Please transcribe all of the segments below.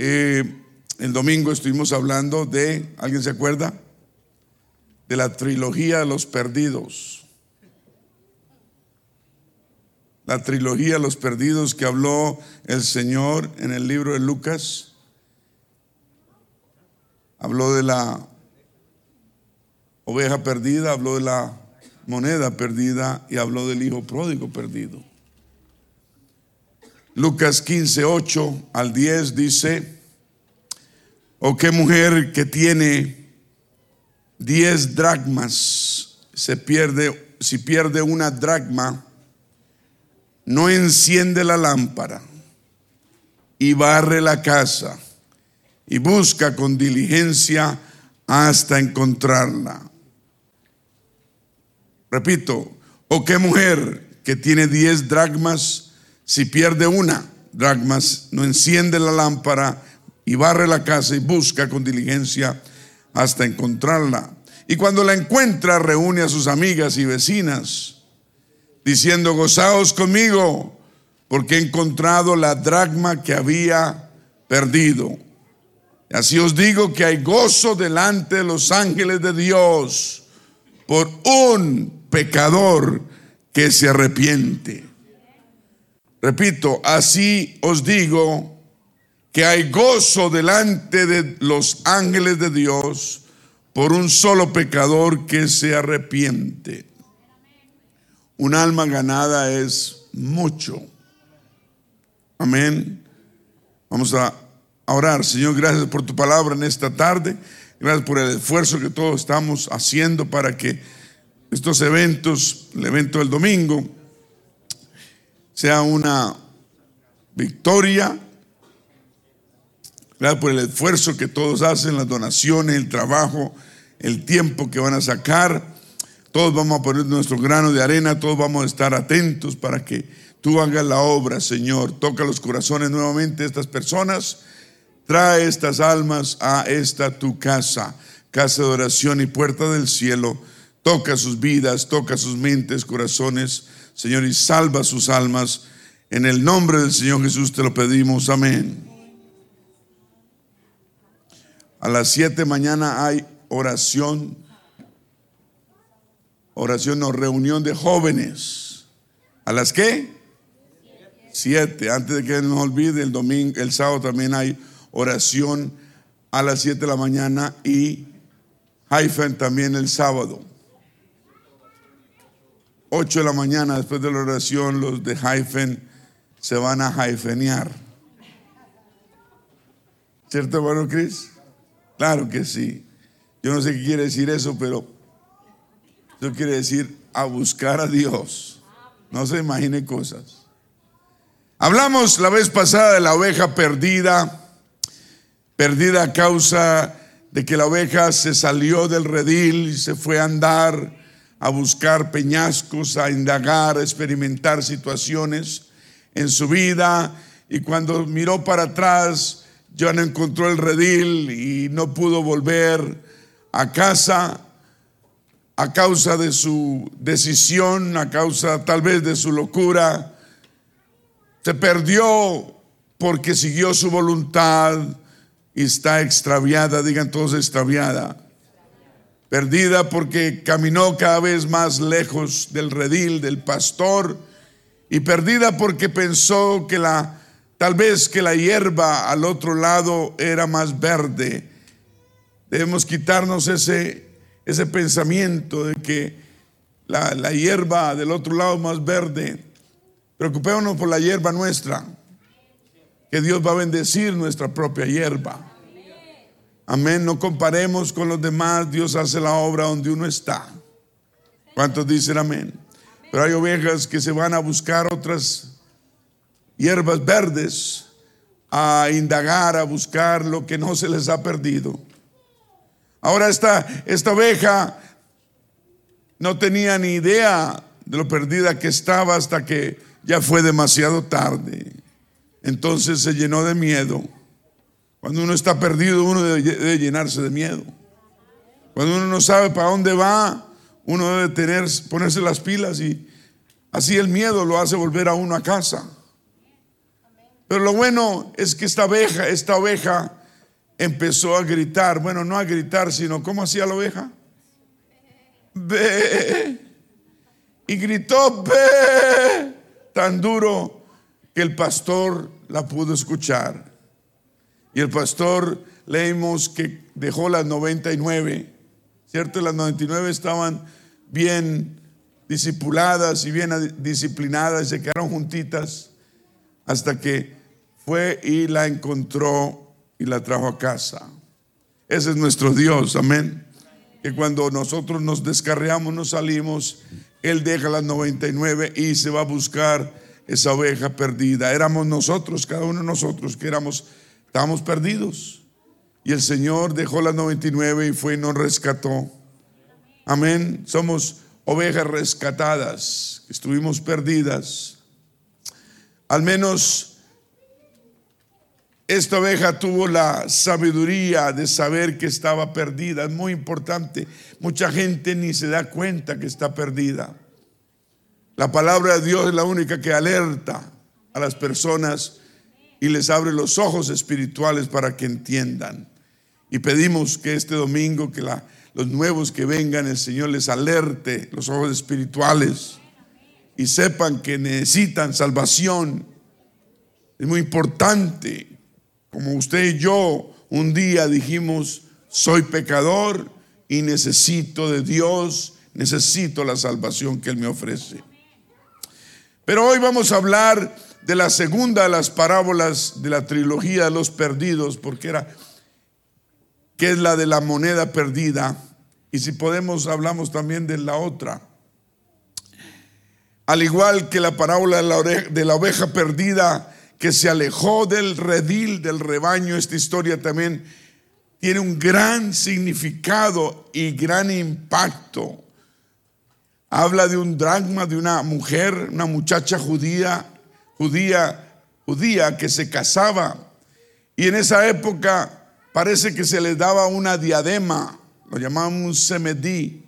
Eh, el domingo estuvimos hablando de, ¿alguien se acuerda? De la trilogía de los perdidos. La trilogía de los perdidos que habló el Señor en el libro de Lucas. Habló de la oveja perdida, habló de la moneda perdida y habló del hijo pródigo perdido. Lucas 15, 8 al 10 dice, o qué mujer que tiene 10 dracmas, se pierde, si pierde una dracma, no enciende la lámpara y barre la casa y busca con diligencia hasta encontrarla. Repito, o qué mujer que tiene 10 dracmas, si pierde una dracmas, no enciende la lámpara y barre la casa y busca con diligencia hasta encontrarla. Y cuando la encuentra, reúne a sus amigas y vecinas, diciendo, gozaos conmigo, porque he encontrado la dracma que había perdido. Así os digo que hay gozo delante de los ángeles de Dios por un pecador que se arrepiente. Repito, así os digo que hay gozo delante de los ángeles de Dios por un solo pecador que se arrepiente. Un alma ganada es mucho. Amén. Vamos a orar. Señor, gracias por tu palabra en esta tarde. Gracias por el esfuerzo que todos estamos haciendo para que estos eventos, el evento del domingo, sea una victoria. Gracias por el esfuerzo que todos hacen, las donaciones, el trabajo, el tiempo que van a sacar. Todos vamos a poner nuestro grano de arena, todos vamos a estar atentos para que tú hagas la obra, Señor. Toca los corazones nuevamente de estas personas. Trae estas almas a esta tu casa, casa de oración y puerta del cielo. Toca sus vidas, toca sus mentes, corazones Señor, y salva sus almas. En el nombre del Señor Jesús te lo pedimos. Amén. A las siete de mañana hay oración. Oración o reunión de jóvenes. ¿A las qué? Siete. Antes de que nos olvide, el domingo, el sábado también hay oración a las siete de la mañana y Haifen también el sábado. 8 de la mañana, después de la oración, los de Haifen se van a haifenear. ¿Cierto, hermano Cris? Claro que sí. Yo no sé qué quiere decir eso, pero eso quiere decir a buscar a Dios. No se imagine cosas. Hablamos la vez pasada de la oveja perdida, perdida a causa de que la oveja se salió del redil y se fue a andar a buscar peñascos, a indagar, a experimentar situaciones en su vida y cuando miró para atrás ya no encontró el redil y no pudo volver a casa a causa de su decisión, a causa tal vez de su locura. Se perdió porque siguió su voluntad y está extraviada, digan todos extraviada perdida porque caminó cada vez más lejos del redil, del pastor, y perdida porque pensó que la, tal vez que la hierba al otro lado era más verde. Debemos quitarnos ese, ese pensamiento de que la, la hierba del otro lado más verde. Preocupémonos por la hierba nuestra, que Dios va a bendecir nuestra propia hierba. Amén. No comparemos con los demás. Dios hace la obra donde uno está. ¿Cuántos dicen amén? Pero hay ovejas que se van a buscar otras hierbas verdes, a indagar, a buscar lo que no se les ha perdido. Ahora esta, esta oveja no tenía ni idea de lo perdida que estaba hasta que ya fue demasiado tarde. Entonces se llenó de miedo cuando uno está perdido, uno debe, llenarse de miedo. Cuando uno no sabe para dónde va, uno debe tener, ponerse las pilas y así el miedo lo hace volver a uno a casa. Pero lo bueno es que esta oveja, esta oveja empezó a gritar, bueno, no a gritar, sino ¿cómo hacía la oveja? Ve. Y gritó, ve, tan duro que el pastor la pudo escuchar. Y el pastor leímos que dejó las 99, ¿cierto? Las 99 estaban bien discipuladas y bien disciplinadas, y se quedaron juntitas hasta que fue y la encontró y la trajo a casa. Ese es nuestro Dios, amén. Que cuando nosotros nos descarreamos, nos salimos, Él deja las 99 y se va a buscar esa oveja perdida. Éramos nosotros, cada uno de nosotros que éramos, estábamos perdidos. Y el Señor dejó las 99 y fue y nos rescató. Amén. Somos ovejas rescatadas, estuvimos perdidas. Al menos esta oveja tuvo la sabiduría de saber que estaba perdida. Es muy importante. Mucha gente ni se da cuenta que está perdida. La palabra de Dios es la única que alerta a las personas y les abre los ojos espirituales para que entiendan. Y pedimos que este domingo, que los nuevos que vengan, el Señor les alerte los ojos espirituales y sepan que necesitan salvación. Es muy importante como usted y yo un día dijimos, soy pecador y necesito de Dios, necesito la salvación que Él me ofrece. Pero hoy vamos a hablar de la segunda de las parábolas de la trilogía de los perdidos, porque era, que es la de la moneda perdida. Y si podemos, hablamos también de la otra. Al igual que la parábola de la, oveja perdida, que se alejó del redil del rebaño, esta historia también tiene un gran significado y gran impacto. Habla de un dragma de una mujer, una muchacha judía, judía, judía que se casaba y en esa época parece que se le daba una diadema, lo llamaban un semedí.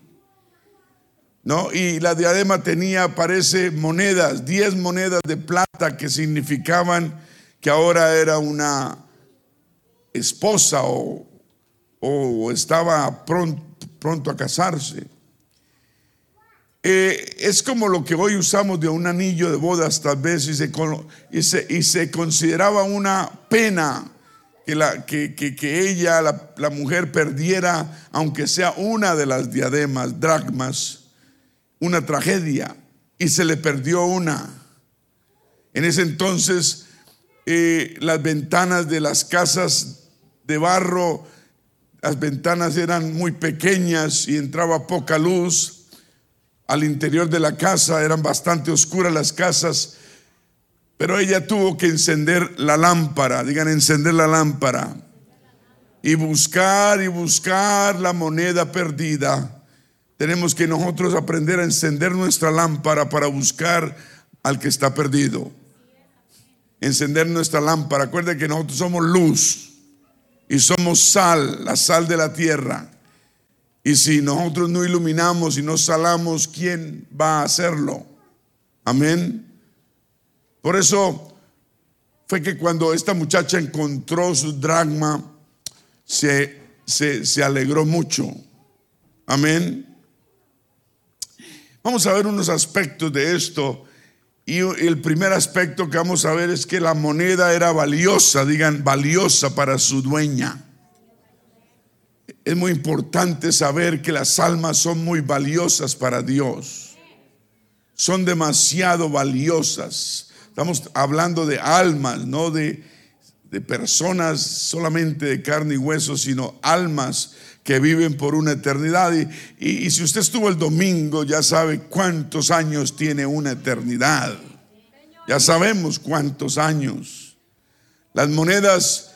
¿no? Y la diadema tenía, parece, monedas, 10 monedas de plata que significaban que ahora era una esposa o, estaba pronto, pronto, a casarse. Eh, es como lo que hoy usamos de un anillo de bodas tal vez y se, consideraba una pena que, la, que, que, ella, la, la mujer, perdiera, aunque sea una de las diademas, dracmas una tragedia y se le perdió una. En ese entonces eh, las ventanas de las casas de barro, las ventanas eran muy pequeñas y entraba poca luz. Al interior de la casa eran bastante oscuras las casas, pero ella tuvo que encender la lámpara, digan encender la lámpara, y buscar y buscar la moneda perdida tenemos que nosotros aprender a encender nuestra lámpara para buscar al que está perdido. Encender nuestra lámpara. Acuérdense que nosotros somos luz y somos sal, la sal de la tierra. Y si nosotros no iluminamos y no salamos, ¿quién va a hacerlo? Amén. Por eso fue que cuando esta muchacha encontró su dragma, se, se, se alegró mucho. Amén. Vamos a ver unos aspectos de esto. Y el primer aspecto que vamos a ver es que la moneda era valiosa, digan, valiosa para su dueña. Es muy importante saber que las almas son muy valiosas para Dios. Son demasiado valiosas. Estamos hablando de almas, no de, de personas solamente de carne y hueso, sino almas que viven por una eternidad. Y, si usted estuvo el domingo, ya sabe cuántos años tiene una eternidad. Ya sabemos cuántos años. Las monedas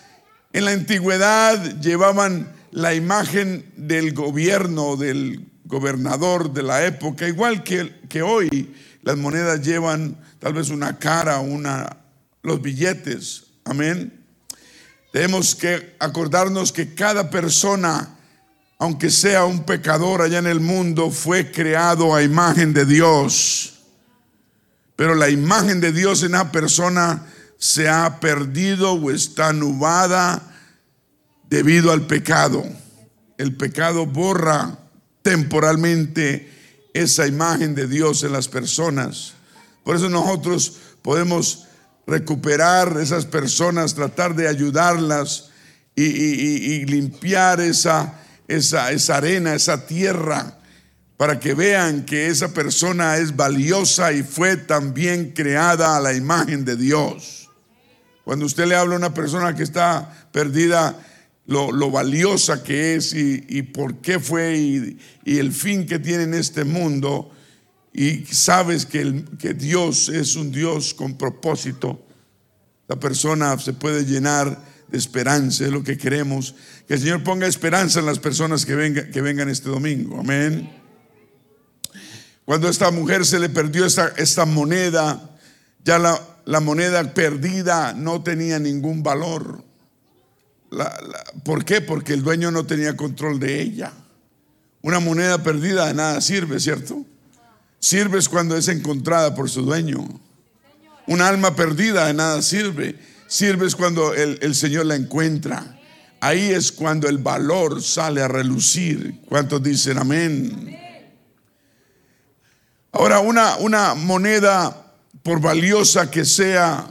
en la antigüedad llevaban la imagen del gobierno, del gobernador de la época, igual que, que hoy las monedas llevan tal vez una cara, una, los billetes. Amén. Tenemos que acordarnos que cada persona aunque sea un pecador allá en el mundo, fue creado a imagen de Dios. Pero la imagen de Dios en una persona se ha perdido o está nubada debido al pecado. El pecado borra temporalmente esa imagen de Dios en las personas. Por eso nosotros podemos recuperar esas personas, tratar de ayudarlas y, limpiar esa, esa, esa arena, esa tierra, para que vean que esa persona es valiosa y fue también creada a la imagen de Dios. Cuando usted le habla a una persona que está perdida, lo, valiosa que es y, por qué fue y, el fin que tiene en este mundo, y sabes que, que Dios es un Dios con propósito, la persona se puede llenar de esperanza, es lo que queremos. Que el Señor ponga esperanza en las personas que, vengan que vengan este domingo. Amén. Cuando a esta mujer se le perdió esta, moneda, ya la, moneda perdida no tenía ningún valor. ¿Por qué? Porque el dueño no tenía control de ella. Una moneda perdida de nada sirve, ¿cierto? Sirve cuando es encontrada por su dueño. Un alma perdida de nada sirve. Sirve cuando el, el Señor la encuentra. Ahí es cuando el valor sale a relucir. ¿Cuántos dicen amén? Ahora, una, una moneda, por valiosa que sea,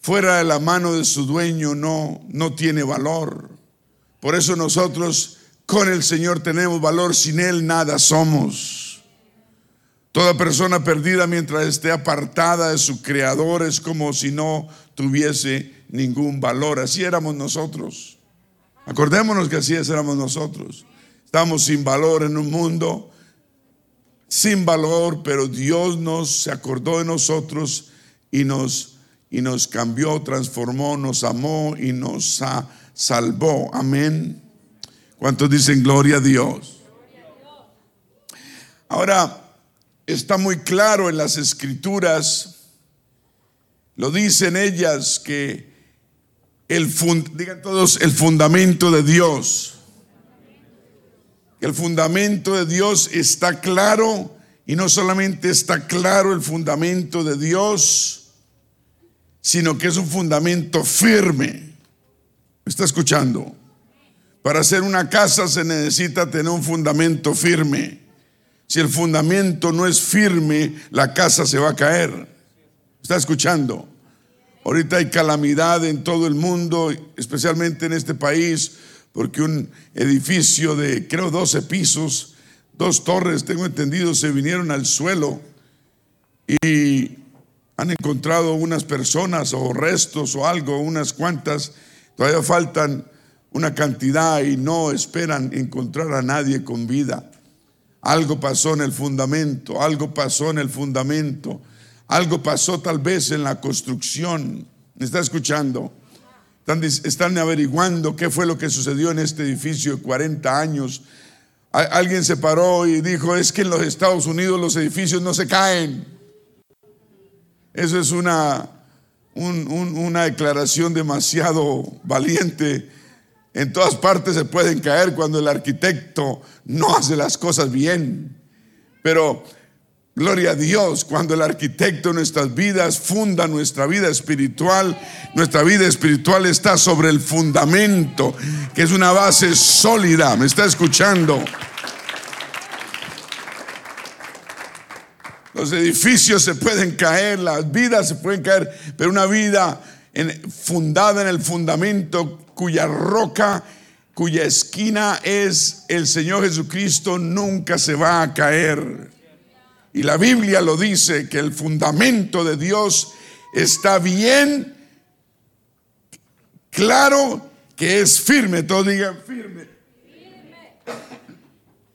fuera de la mano de su dueño, no, no tiene valor. Por eso nosotros con el Señor tenemos valor, sin Él nada somos. Toda persona perdida mientras esté apartada de su creador es como si no tuviese ningún valor. Así éramos nosotros. Acordémonos que así éramos nosotros. Estamos sin valor en un mundo sin valor, pero Dios nos se acordó de nosotros y nos y nos cambió, transformó, nos amó y nos salvó. Amén. ¿Cuántos dicen gloria a Dios? Ahora, está muy claro en las escrituras, lo dicen ellas que el, digan todos, el fundamento de Dios, el fundamento de Dios está claro y no solamente está claro el fundamento de Dios, sino que es un fundamento firme. ¿Me está escuchando? Para hacer una casa se necesita tener un fundamento firme. Si el fundamento no es firme, la casa se va a caer. ¿Está escuchando? Ahorita hay calamidad en todo el mundo, especialmente en este país, porque un edificio de creo 12 pisos, dos torres, tengo entendido, se vinieron al suelo y han encontrado unas personas o restos o algo, unas cuantas, todavía faltan una cantidad y no esperan encontrar a nadie con vida. Algo pasó en el fundamento, algo pasó en el fundamento, algo pasó tal vez en la construcción. ¿Me está escuchando? Están, averiguando qué fue lo que sucedió en este edificio de 40 años. Alguien se paró y dijo, es que en los Estados Unidos los edificios no se caen. Eso es una, una declaración demasiado valiente en todas partes se pueden caer cuando el arquitecto no hace las cosas bien. Pero Gloria a Dios, cuando el arquitecto de nuestras vidas funda nuestra vida espiritual, nuestra vida espiritual está sobre el fundamento, que es una base sólida. ¿Me está escuchando? Los edificios se pueden caer, las vidas se pueden caer, pero una vida fundada en el fundamento cuya roca, cuya esquina es el Señor Jesucristo, nunca se va a caer. Y la Biblia lo dice, que el fundamento de Dios está bien claro, que es firme. Todos digan firme.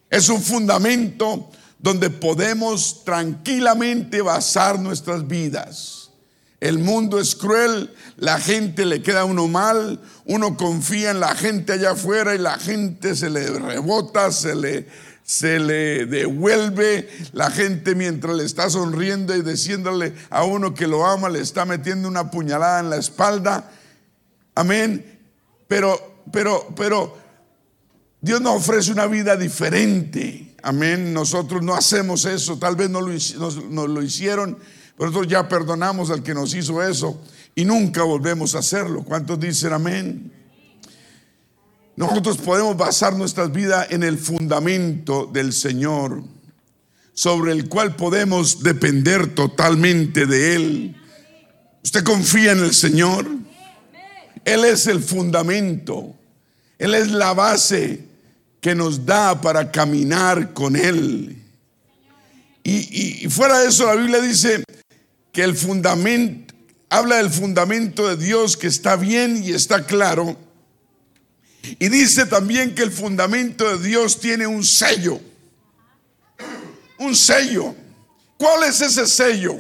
Es un fundamento donde podemos tranquilamente basar nuestras vidas. El mundo es cruel, la gente le queda a uno mal, uno confía en la gente allá afuera y la gente se le rebota, se le, se le devuelve. La gente mientras le está sonriendo y diciéndole a uno que lo ama, le está metiendo una puñalada en la espalda. Amén. Pero, pero, pero Dios nos ofrece una vida diferente. Amén. Nosotros no hacemos eso. Tal vez no lo, hicieron nosotros ya perdonamos al que nos hizo eso y nunca volvemos a hacerlo. ¿Cuántos dicen amén? Nosotros podemos basar nuestras vidas en el fundamento del Señor, sobre el cual podemos depender totalmente de Él. ¿Usted confía en el Señor? Él es el fundamento, Él es la base que nos da para caminar con Él. Y, fuera de eso, la Biblia dice que el fundamento, habla del fundamento de Dios que está bien y está claro. Y dice también que el fundamento de Dios tiene un sello. Un sello. ¿Cuál es ese sello?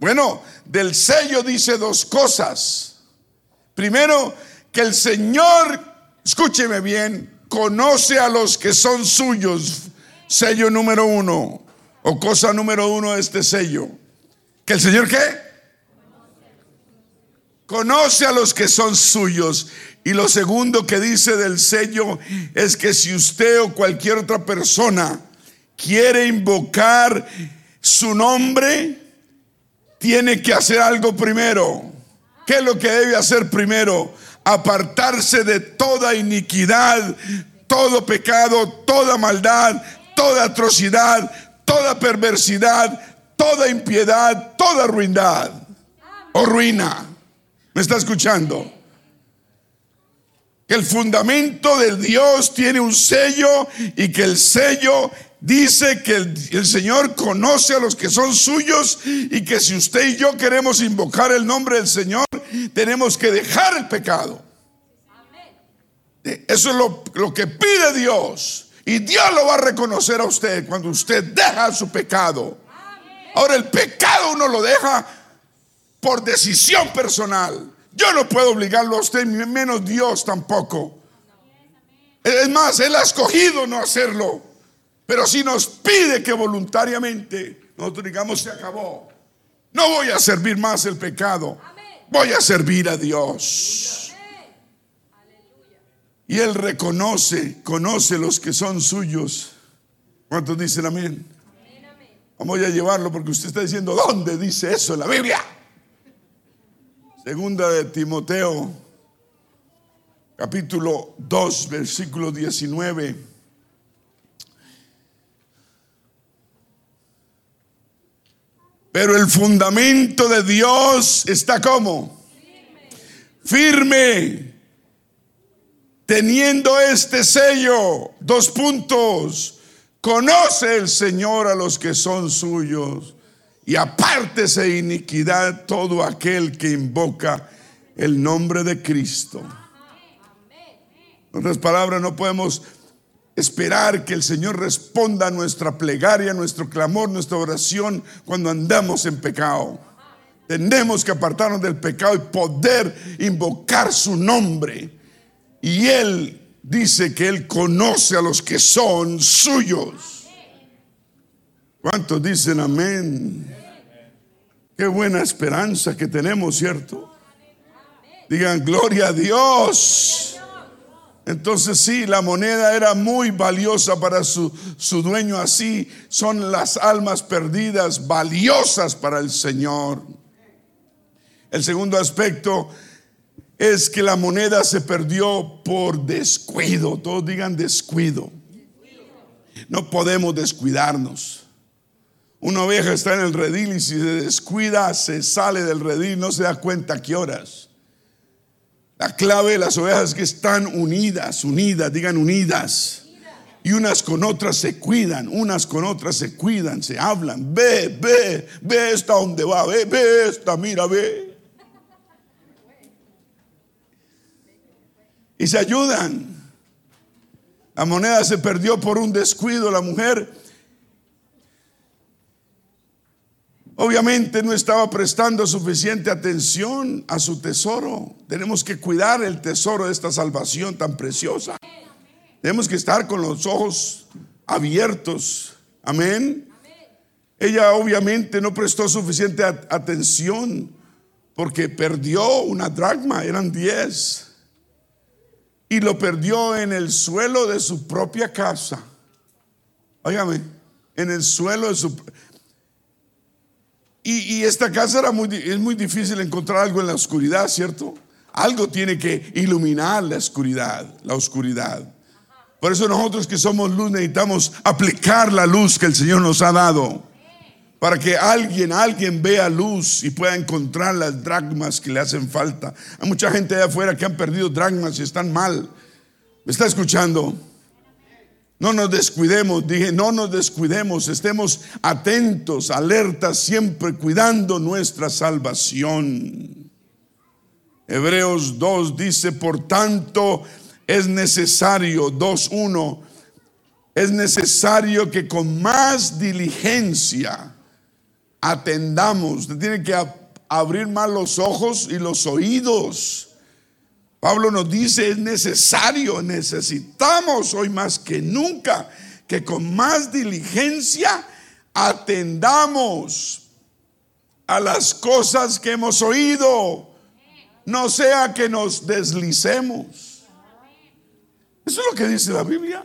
Bueno, del sello dice dos cosas. Primero, que el Señor, escúcheme bien, conoce a los que son suyos. Sello número uno, o cosa número uno de este sello. ¿Que el Señor qué? Conoce a los que son suyos. Y lo segundo que dice del sello es que si usted o cualquier otra persona quiere invocar su nombre, tiene que hacer algo primero. ¿Qué es lo que debe hacer primero? Apartarse de toda iniquidad, todo pecado, toda maldad, toda atrocidad, toda perversidad, toda impiedad, toda ruindad o ruina. ¿Me está escuchando? Que el fundamento de Dios tiene un sello y que el sello dice que el, Señor conoce a los que son suyos y que si usted y yo queremos invocar el nombre del Señor, tenemos que dejar el pecado. Eso es lo, lo que pide Dios. Y Dios lo va a reconocer a usted cuando usted deja su pecado. Ahora el pecado uno lo deja por decisión personal. Yo no puedo obligarlo a usted, menos Dios tampoco. Es más, Él ha escogido no hacerlo. Pero si nos pide que voluntariamente nosotros digamos, se acabó. No voy a servir más el pecado. Voy a servir a Dios. Y Él reconoce, conoce los que son suyos. ¿Cuántos dicen amén? Vamos a llevarlo porque usted está diciendo, ¿dónde dice eso en la Biblia? Segunda de Timoteo, capítulo 2, versículo 19. Pero el fundamento de Dios está como firme. Teniendo este sello, dos puntos, conoce el Señor a los que son suyos y apártese de iniquidad todo aquel que invoca el nombre de Cristo. En otras palabras, no podemos esperar que el Señor responda a nuestra plegaria, nuestro clamor, nuestra oración cuando andamos en pecado. Tenemos que apartarnos del pecado y poder invocar su nombre y Él dice que Él conoce a los que son suyos. ¿Cuántos dicen amén? Qué buena esperanza que tenemos, ¿cierto? Digan, gloria a Dios. Entonces sí, la moneda era muy valiosa para su, su, dueño, así son las almas perdidas valiosas para el Señor. El segundo aspecto es que la moneda se perdió por descuido. Todos digan descuido. No podemos descuidarnos. Una oveja está en el redil y si se descuida, se sale del redil, no se da cuenta qué horas. La clave de las ovejas es que están unidas, unidas, digan unidas. Y unas con otras se cuidan, unas con otras se cuidan, se hablan. Ve, ve, ve esta donde va, ve, ve esta, mira, ve. y se ayudan. La moneda se perdió por un descuido. La mujer obviamente no estaba prestando suficiente atención a su tesoro. Tenemos que cuidar el tesoro de esta salvación tan preciosa. Tenemos que estar con los ojos abiertos. Amén. Ella obviamente no prestó suficiente atención porque perdió una dracma, eran diez y lo perdió en el suelo de su propia casa. Óigame, en el suelo de su... Y, esta casa era muy, es muy difícil encontrar algo en la oscuridad, ¿cierto? Algo tiene que iluminar la oscuridad, la oscuridad. Por eso nosotros que somos luz necesitamos aplicar la luz que el Señor nos ha dado. Para que alguien, alguien vea luz y pueda encontrar las dragmas que le hacen falta. Hay mucha gente allá afuera que han perdido dragmas y están mal. ¿Me está escuchando? No nos descuidemos, dije, no nos descuidemos, estemos atentos, alertas, siempre cuidando nuestra salvación. Hebreos 2 dice, por tanto, es necesario, 2.1, es necesario que con más diligencia atendamos, usted tiene que abrir más los ojos y los oídos. Pablo nos dice, es necesario, necesitamos hoy más que nunca que con más diligencia atendamos a las cosas que hemos oído, no sea que nos deslicemos. Eso es lo que dice la Biblia.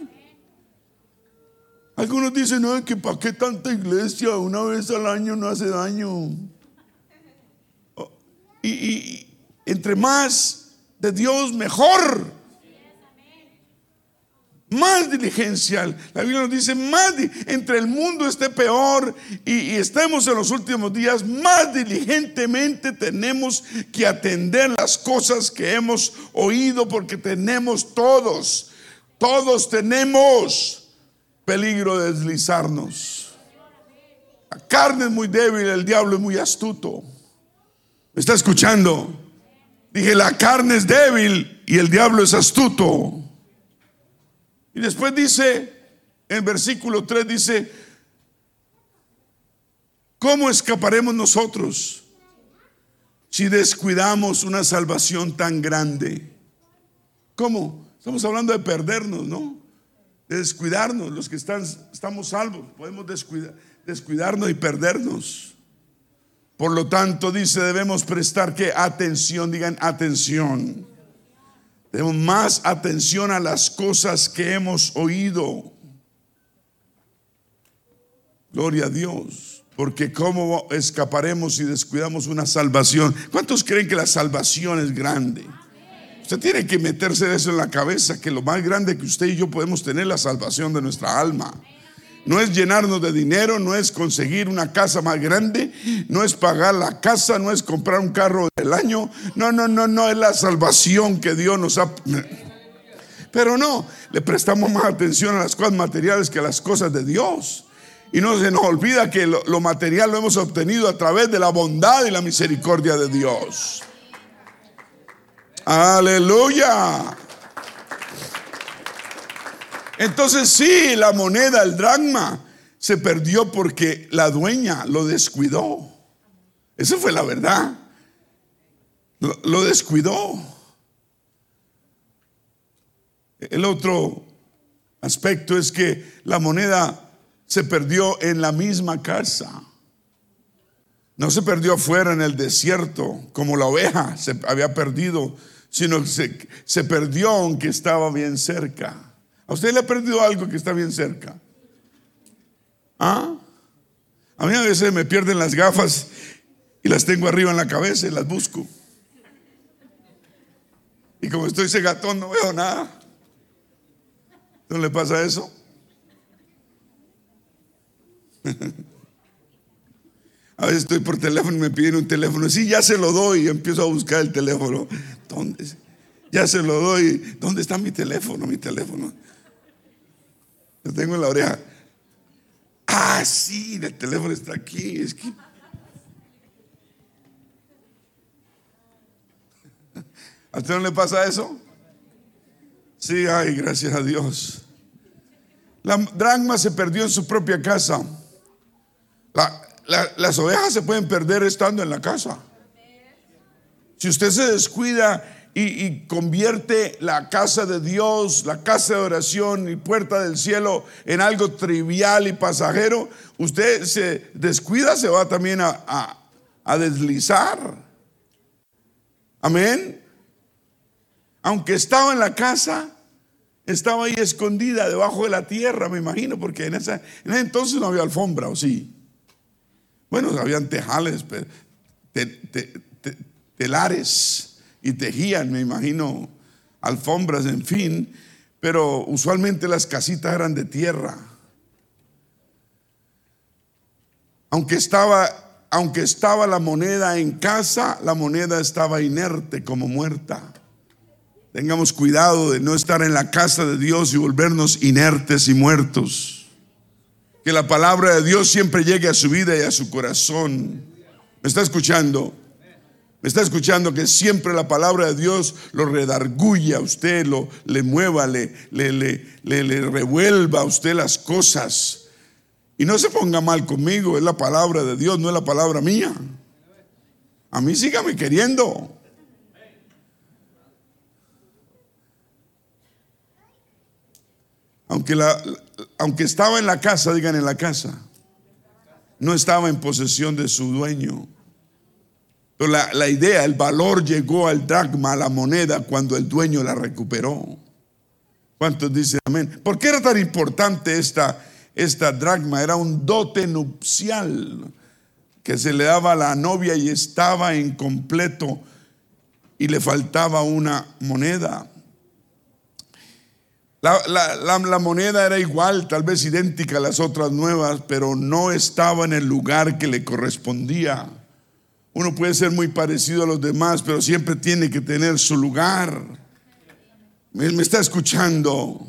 Algunos dicen, no, que para qué tanta iglesia, una vez al año no hace daño. Y, entre más de Dios, mejor. Más diligencia. La Biblia nos dice, más entre el mundo esté peor y, y, estemos en los últimos días, más diligentemente tenemos que atender las cosas que hemos oído porque tenemos todos todos tenemos peligro de deslizarnos. La carne es muy débil, el diablo es muy astuto. ¿Me está escuchando? Dije, la carne es débil y el diablo es astuto. Y después dice, en versículo 3 dice, ¿cómo escaparemos nosotros si descuidamos una salvación tan grande? ¿Cómo? Estamos hablando de perdernos, ¿no? De descuidarnos. Los que están, estamos salvos, podemos descuidar, descuidarnos y perdernos. Por lo tanto, dice, debemos prestar que atención, digan atención. Debemos más atención a las cosas que hemos oído. Gloria a Dios. Porque cómo escaparemos si descuidamos una salvación. ¿Cuántos creen que la salvación es grande? Usted tiene que meterse eso en la cabeza, que lo más grande que usted y yo podemos tener la salvación de nuestra alma. No es llenarnos de dinero, no es conseguir una casa más grande, no es pagar la casa, no es comprar un carro del año. No, no, no, no, es la salvación que Dios nos ha... Pero no, le prestamos más atención a las cosas materiales que a las cosas de Dios. Y no se nos olvida que lo, lo material lo hemos obtenido a través de la bondad y la misericordia de Dios. Aleluya. Entonces sí, la moneda, el dragma, se perdió porque la dueña lo descuidó. Esa fue la verdad. Lo, descuidó. El otro aspecto es que la moneda se perdió en la misma casa. No se perdió afuera en el desierto, como la oveja se había perdido sino que se, perdió aunque estaba bien cerca. ¿A usted le ha perdido algo que está bien cerca? ¿Ah? A mí a veces me pierden las gafas y las tengo arriba en la cabeza y las busco. Y como estoy cegatón no veo nada. ¿No le pasa eso? A veces estoy por teléfono y me piden un teléfono. Sí, ya se lo doy y empiezo a buscar el teléfono. ¿Dónde? Ya se lo doy. ¿Dónde está mi teléfono? Mi teléfono. Lo tengo en la oreja. Ah, sí, el teléfono está aquí. Es que. ¿A usted no le pasa eso? Sí, ay, gracias a Dios. La dragma se perdió en su propia casa. las ovejas se pueden perder estando en la casa. Si usted se descuida y, convierte la casa de Dios, la casa de oración y puerta del cielo en algo trivial y pasajero, usted se descuida, se va también a, a deslizar. Amén. Aunque estaba en la casa, estaba ahí escondida debajo de la tierra, me imagino, porque en, esa, en ese entonces no había alfombra, ¿o sí? Bueno, habían tejales, telares y tejían, me imagino, alfombras, en fin, pero usualmente las casitas eran de tierra. Aunque estaba, aunque estaba la moneda en casa, la moneda estaba inerte como muerta. Tengamos cuidado de no estar en la casa de Dios y volvernos inertes y muertos. Que la palabra de Dios siempre llegue a su vida y a su corazón. ¿Me está escuchando? Me está escuchando que siempre la palabra de Dios lo redarguye a usted, lo, le mueva, le, le, le, le, revuelva a usted las cosas. Y no se ponga mal conmigo, es la palabra de Dios, no es la palabra mía. A mí sígame queriendo. Aunque, la, aunque estaba en la casa, digan en la casa, no estaba en posesión de su dueño. Pero la, idea, el valor llegó al dracma, a la moneda, cuando el dueño la recuperó. ¿Cuántos dicen amén? ¿Por qué era tan importante esta, esta dracma? Era un dote nupcial que se le daba a la novia y estaba incompleto y le faltaba una moneda. La, la, moneda era igual, tal vez idéntica a las otras nuevas, pero no estaba en el lugar que le correspondía. Uno puede ser muy parecido a los demás, pero siempre tiene que tener su lugar. Me, está escuchando.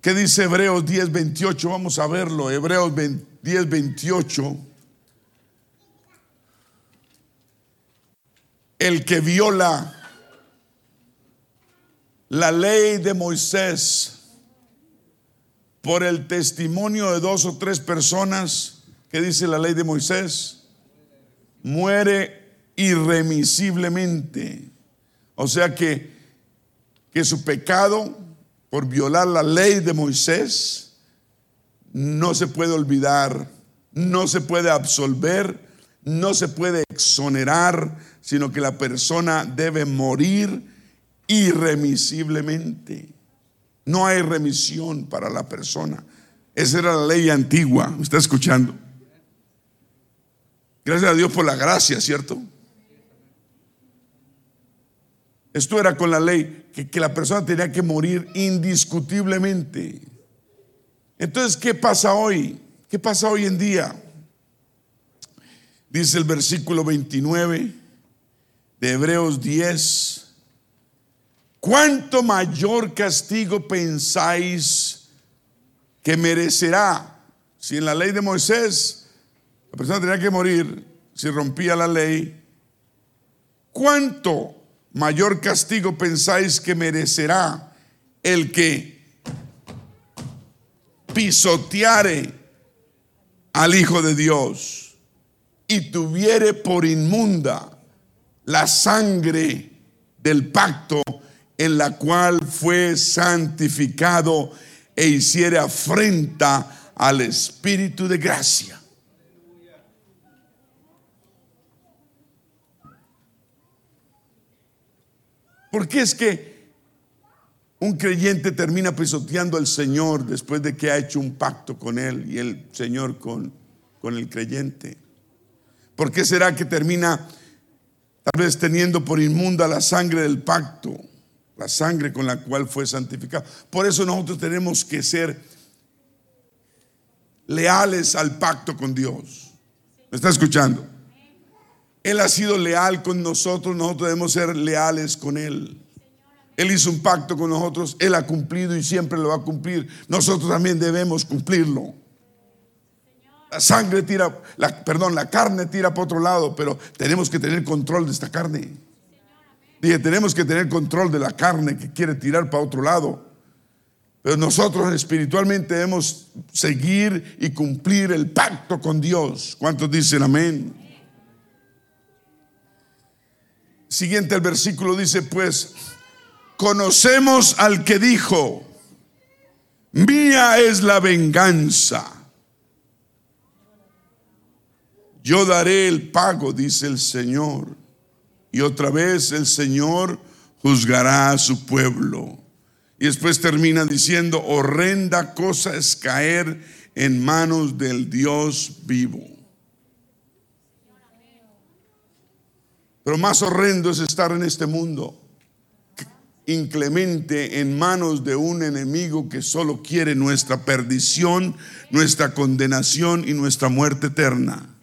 ¿Qué dice Hebreos 10, 28? Vamos a verlo. Hebreos 10, 28. El que viola la ley de Moisés por el testimonio de dos o tres personas, ¿qué dice la ley de Moisés? Muere irremisiblemente. O sea que, que su pecado por violar la ley de Moisés no se puede olvidar, no se puede absolver, no se puede exonerar, sino que la persona debe morir irremisiblemente. No hay remisión para la persona. Esa era la ley antigua. ¿Me está escuchando? Gracias a Dios por la gracia, ¿cierto? Esto era con la ley, que, la persona tenía que morir indiscutiblemente. Entonces, ¿qué pasa hoy? ¿Qué pasa hoy en día? Dice el versículo 29 de Hebreos 10. ¿Cuánto mayor castigo pensáis que merecerá si en la ley de Moisés la persona tenía que morir si rompía la ley. ¿Cuánto mayor castigo pensáis que merecerá el que pisoteare al Hijo de Dios y tuviere por inmunda la sangre del pacto en la cual fue santificado e hiciere afrenta al Espíritu de gracia? ¿Por qué es que un creyente termina pisoteando al Señor después de que ha hecho un pacto con Él y el Señor con, con el creyente? ¿Por qué será que termina tal vez teniendo por inmunda la sangre del pacto, la sangre con la cual fue santificado? Por eso nosotros tenemos que ser leales al pacto con Dios. ¿Me está escuchando? Él ha sido leal con nosotros, nosotros debemos ser leales con Él. Él hizo un pacto con nosotros, Él ha cumplido y siempre lo va a cumplir. Nosotros también debemos cumplirlo. La sangre tira, la, perdón, la carne tira para otro lado, pero tenemos que tener control de esta carne. Dije, tenemos que tener control de la carne que quiere tirar para otro lado. Pero nosotros espiritualmente debemos seguir y cumplir el pacto con Dios. ¿Cuántos dicen amén? Siguiente el versículo dice, pues, conocemos al que dijo, mía es la venganza. Yo daré el pago, dice el Señor. Y otra vez el Señor juzgará a su pueblo. Y después termina diciendo, horrenda cosa es caer en manos del Dios vivo. Pero más horrendo es estar en este mundo inclemente en manos de un enemigo que solo quiere nuestra perdición, nuestra condenación y nuestra muerte eterna.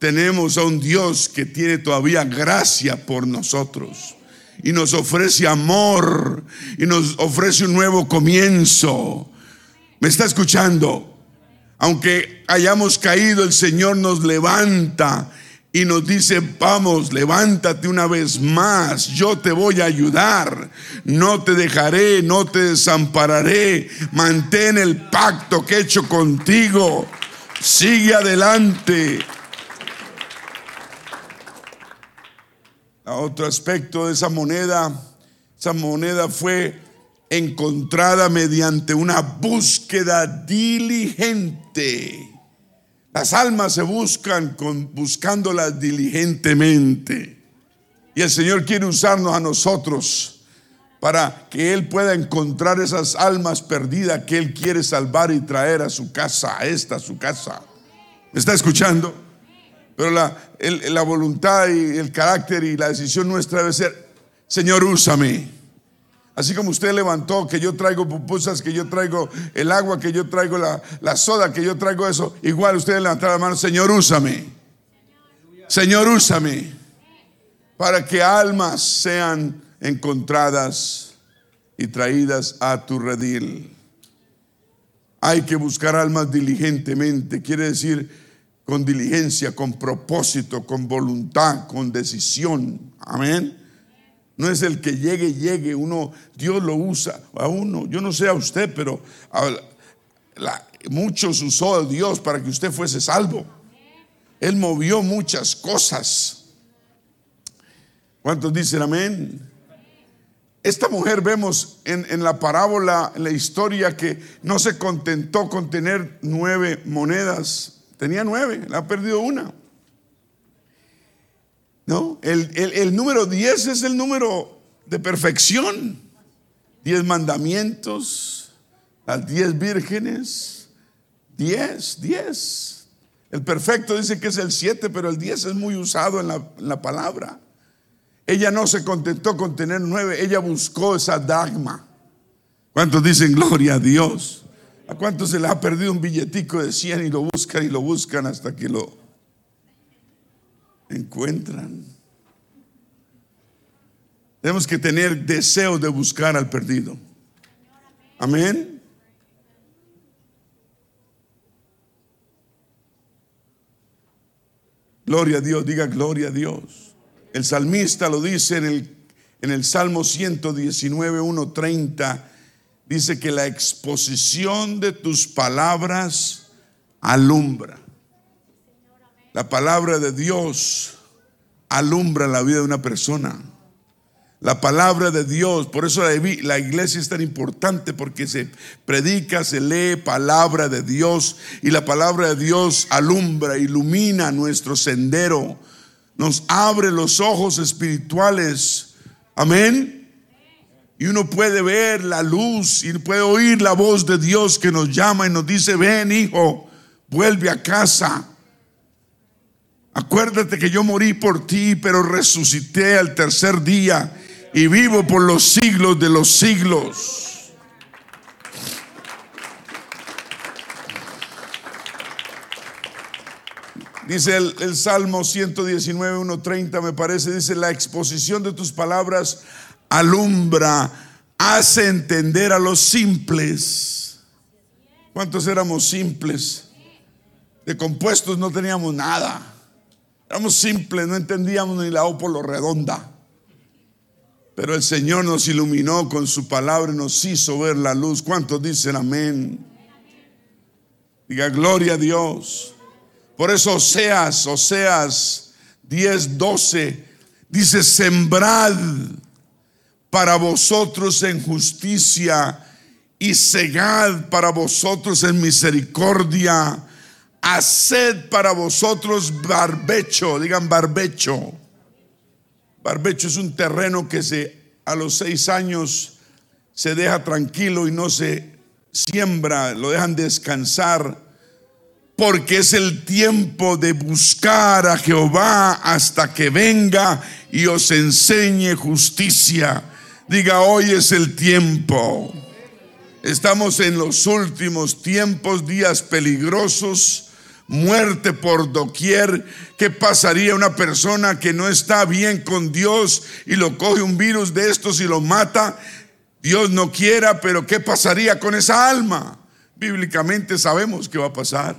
Tenemos a un Dios que tiene todavía gracia por nosotros y nos ofrece amor y nos ofrece un nuevo comienzo. ¿Me está escuchando? Aunque hayamos caído, el Señor nos levanta y nos dice, vamos, levántate una vez más, yo te voy a ayudar, no te dejaré, no te desampararé, mantén el pacto que he hecho contigo, sigue adelante. otro aspecto de esa moneda, esa moneda fue encontrada mediante una búsqueda diligente. Las almas se buscan buscándolas diligentemente. Y el Señor quiere usarnos a nosotros para que Él pueda encontrar esas almas perdidas que Él quiere salvar y traer a su casa, a esta, su casa. ¿Me está escuchando? Pero la, la voluntad y el carácter y la decisión nuestra debe ser, Señor, úsame. Así como usted levantó que yo traigo pupusas, que yo traigo el agua, que yo traigo la, soda, que yo traigo eso, igual usted levantó la mano, Señor, úsame. Señor, úsame. Para que almas sean encontradas y traídas a tu redil. Hay que buscar almas diligentemente, quiere decir con diligencia, con propósito, con voluntad, con decisión. Amén. No es el que llegue, llegue. Uno, Dios lo usa a uno. Yo no sé a usted, pero muchos usó a Dios para que usted fuese salvo. Él movió muchas cosas. ¿Cuántos dicen amén? Esta mujer vemos en, en, la parábola, en la historia, que no se contentó con tener nueve monedas. Tenía nueve, la ha perdido una. ¿No? El, número 10 es el número de perfección. Diez mandamientos, las diez vírgenes, diez, diez. El perfecto dice que es el siete, pero el diez es muy usado en la, en la palabra. Ella no se contentó con tener nueve, ella buscó esa dogma. ¿Cuántos dicen gloria a Dios? ¿A cuántos se le ha perdido un billetico de 100 y lo buscan y lo buscan hasta que lo encuentran. Tenemos que tener deseo de buscar al perdido. Amén. Gloria a Dios, diga gloria a Dios. El salmista lo dice en el, en el Salmo 119, 130. Dice que la exposición de tus palabras alumbra. La palabra de Dios alumbra la vida de una persona. La palabra de Dios, por eso la, iglesia es tan importante porque se predica, se lee palabra de Dios y la palabra de Dios alumbra, ilumina nuestro sendero, nos abre los ojos espirituales. Amén. Y uno puede ver la luz y puede oír la voz de Dios que nos llama y nos dice, ven hijo, vuelve a casa. Acuérdate que yo morí por ti, pero resucité al tercer día y vivo por los siglos de los siglos. Dice el, Salmo 119, 130, me parece, dice, la exposición de tus palabras alumbra, hace entender a los simples. ¿Cuántos éramos simples? De compuestos no teníamos nada. Éramos simples, no entendíamos ni la O por lo redonda. Pero el Señor nos iluminó con su palabra y nos hizo ver la luz. ¿Cuántos dicen amén? Diga gloria a Dios. Por eso Oseas, Oseas 10, 12, dice, sembrad para vosotros en justicia y segad para vosotros en misericordia haced para vosotros barbecho, digan barbecho. Barbecho es un terreno que se a los seis años se deja tranquilo y no se siembra, lo dejan descansar porque es el tiempo de buscar a Jehová hasta que venga y os enseñe justicia. Diga, hoy es el tiempo. Estamos en los últimos tiempos, días peligrosos, muerte por doquier. ¿Qué pasaría una persona que no está bien con Dios y lo coge un virus de estos y lo mata? Dios no quiera, pero ¿qué pasaría con esa alma? Bíblicamente sabemos qué va a pasar.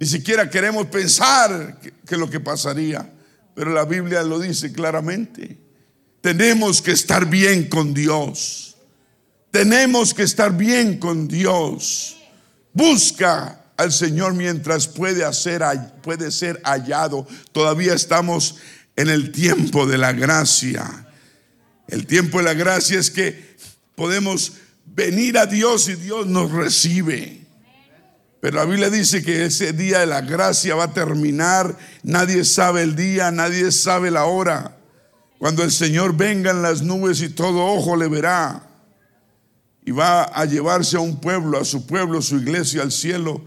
Ni siquiera queremos pensar que, lo que pasaría, pero la Biblia lo dice claramente. Tenemos que estar bien con Dios. Tenemos que estar bien con Dios. Busca al Señor mientras puede, hacer, ser hallado. Todavía estamos en el tiempo de la gracia. El tiempo de la gracia es que podemos venir a Dios y Dios nos recibe. Pero la Biblia dice que ese día de la gracia va a terminar. Nadie sabe el día, nadie sabe la hora. Cuando el Señor venga en las nubes y todo ojo le verá. Y va a llevarse a un pueblo, a su pueblo, su iglesia al cielo.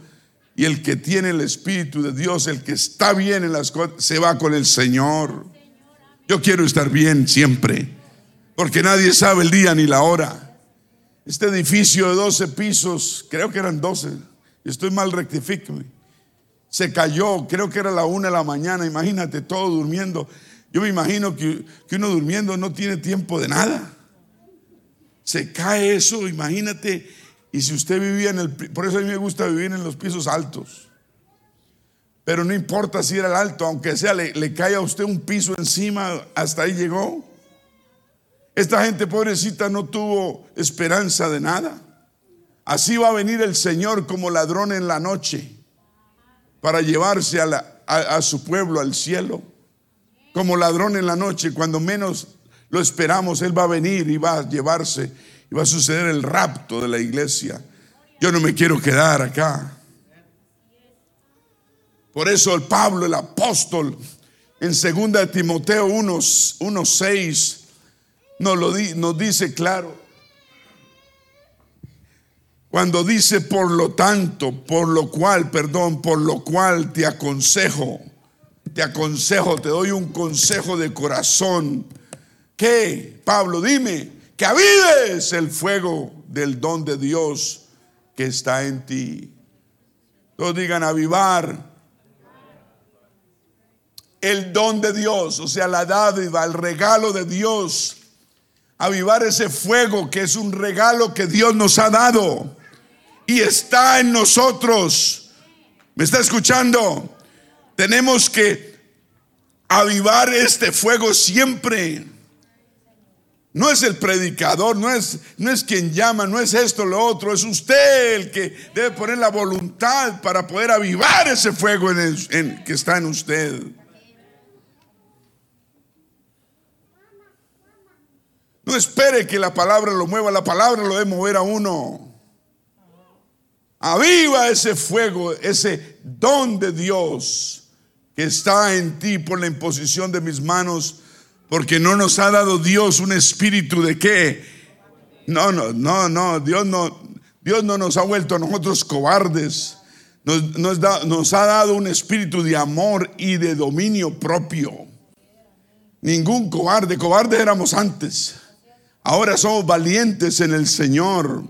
Y el que tiene el Espíritu de Dios, el que está bien en las cosas, se va con el Señor. Yo quiero estar bien siempre, porque nadie sabe el día ni la hora. Este edificio de 12 pisos, creo que eran 12 Estoy mal, rectifíqueme. Se cayó, creo que era la una de la mañana, imagínate todo durmiendo. Yo me imagino que, que uno durmiendo no tiene tiempo de nada. Se cae eso, imagínate. Y si usted vivía en el... Por eso a mí me gusta vivir en los pisos altos. Pero no importa si era el alto, aunque sea, le, le cae a usted un piso encima, hasta ahí llegó. Esta gente pobrecita no tuvo esperanza de nada. Así va a venir el Señor como ladrón en la noche para llevarse a, su pueblo al cielo. Como ladrón en la noche, cuando menos lo esperamos, Él va a venir y va a llevarse va a suceder el rapto de la iglesia. Yo no me quiero quedar acá. Por eso el Pablo, el apóstol, en 2 Timoteo 1.6 nos, nos dice claro, cuando dice, por lo tanto, por lo cual, perdón, por lo cual te aconsejo, te aconsejo, te doy un consejo de corazón. ¿Qué? Pablo, dime, que avives el fuego del don de Dios que está en ti. Todos digan avivar el don de Dios, o sea, la dádiva, el regalo de Dios. Avivar ese fuego que es un regalo que Dios nos ha dado y está en nosotros. ¿Me está escuchando? Tenemos que avivar este fuego siempre. No es el predicador, no es, no es quien llama, no es esto, lo otro, es usted el que debe poner la voluntad para poder avivar ese fuego que está en usted. No espere que la palabra lo mueva, la palabra lo debe mover a uno. Aviva ese fuego, ese don de Dios que está en ti por la imposición de mis manos, porque no nos ha dado Dios un espíritu de qué. No, no, no, no, Dios no, Dios no nos ha vuelto a nosotros cobardes. Nos, nos ha dado un espíritu de amor y de dominio propio. Ningún cobarde, cobardes éramos antes. Ahora somos valientes en el Señor.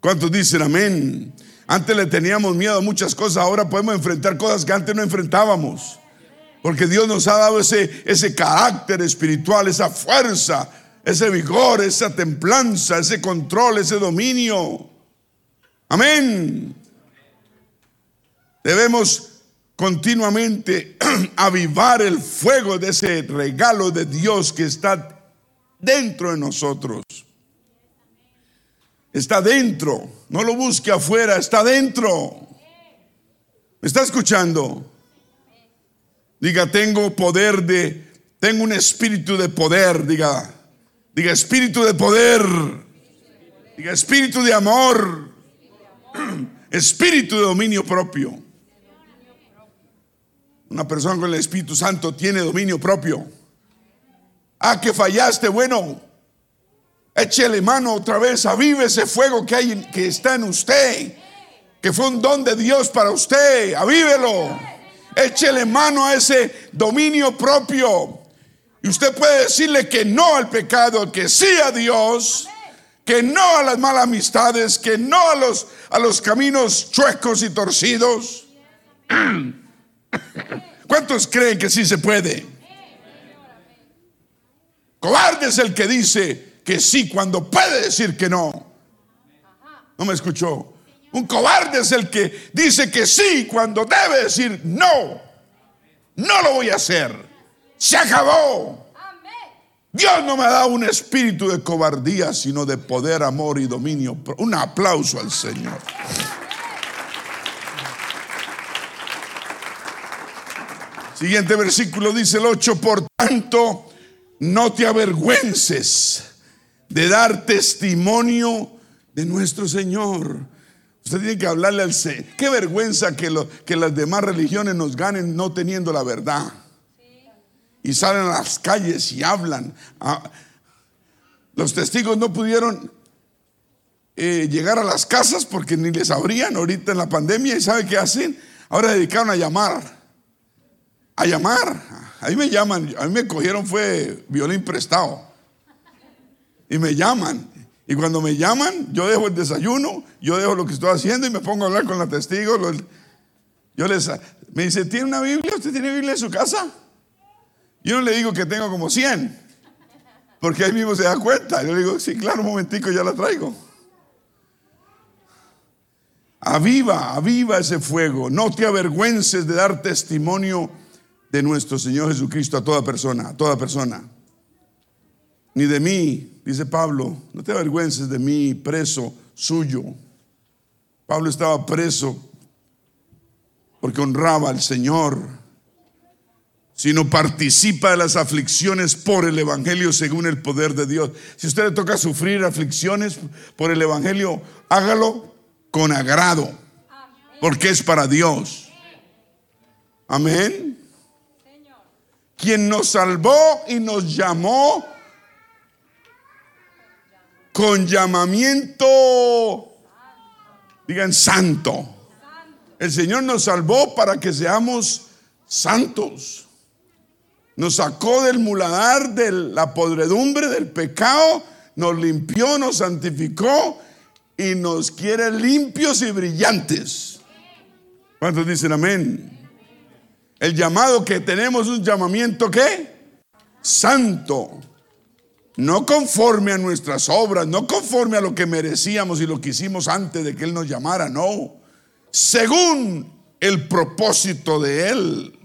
¿Cuántos dicen amén? Antes le teníamos miedo a muchas cosas, ahora podemos enfrentar cosas que antes no enfrentábamos. Porque Dios nos ha dado ese, ese carácter espiritual, esa fuerza, ese vigor, esa templanza, ese control, ese dominio. Amén. Debemos continuamente avivar el fuego de ese regalo de Dios que está dentro de nosotros. Está dentro. No lo busque afuera, está dentro. ¿Me está escuchando? Diga, tengo poder de, tengo un espíritu de poder, diga, diga espíritu de poder, diga espíritu de amor, espíritu de dominio propio. Una persona con el Espíritu Santo tiene dominio propio. Ah, que fallaste, bueno, Échele mano otra vez, avive ese fuego que, hay, que está en usted. que fue un don de Dios para usted. Avívelo. Échele mano a ese dominio propio. Y usted puede decirle que no al pecado, que sí a Dios, que no a las malas amistades, que no a los, a los caminos chuecos y torcidos. ¿Cuántos creen que sí se puede? Cobarde es el que dice que sí cuando puede decir que no. No me escuchó. Un cobarde es el que dice que sí cuando debe decir no. No lo voy a hacer. Se acabó. Dios no me ha dado un espíritu de cobardía, sino de poder, amor y dominio. Un aplauso al Señor. Siguiente versículo dice el 8, por tanto, no te avergüences de dar testimonio de nuestro Señor. Usted tiene que hablarle al Señor. Qué vergüenza que, que las demás religiones nos ganen no teniendo la verdad. Y salen a las calles y hablan. Ah, los testigos no pudieron eh, llegar a las casas porque ni les abrían ahorita en la pandemia. ¿Y sabe qué hacen? Ahora dedicaron a llamar. A llamar. Ahí me llaman. A mí me cogieron fue violín prestado. Y me llaman. Y cuando me llaman, yo dejo el desayuno, yo dejo lo que estoy haciendo y me pongo a hablar con la testigo. Yo les, me dice, ¿tiene una Biblia? ¿Usted tiene Biblia en su casa? Yo no le digo que tengo como 100, porque ahí mismo se da cuenta. Yo le digo, sí, claro, un momentico, ya la traigo. Aviva, aviva ese fuego. No te avergüences de dar testimonio de nuestro Señor Jesucristo a toda persona, a toda persona. Ni de mí, Dice Pablo, no te avergüences de mí, preso suyo. Pablo estaba preso porque honraba al Señor, sino participa de las aflicciones por el Evangelio según el poder de Dios. Si usted le toca sufrir aflicciones por el Evangelio, hágalo con agrado, porque es para Dios. Amén. Quien nos salvó y nos llamó con llamamiento, digan santo. El Señor nos salvó para que seamos santos. Nos sacó del muladar, de la podredumbre, del pecado, nos limpió, nos santificó y nos quiere limpios y brillantes. ¿Cuántos dicen amén? El llamado que tenemos es un llamamiento ¿qué? Santo no conforme a nuestras obras, no conforme a lo que merecíamos y lo que hicimos antes de que Él nos llamara, no. Según el propósito de Él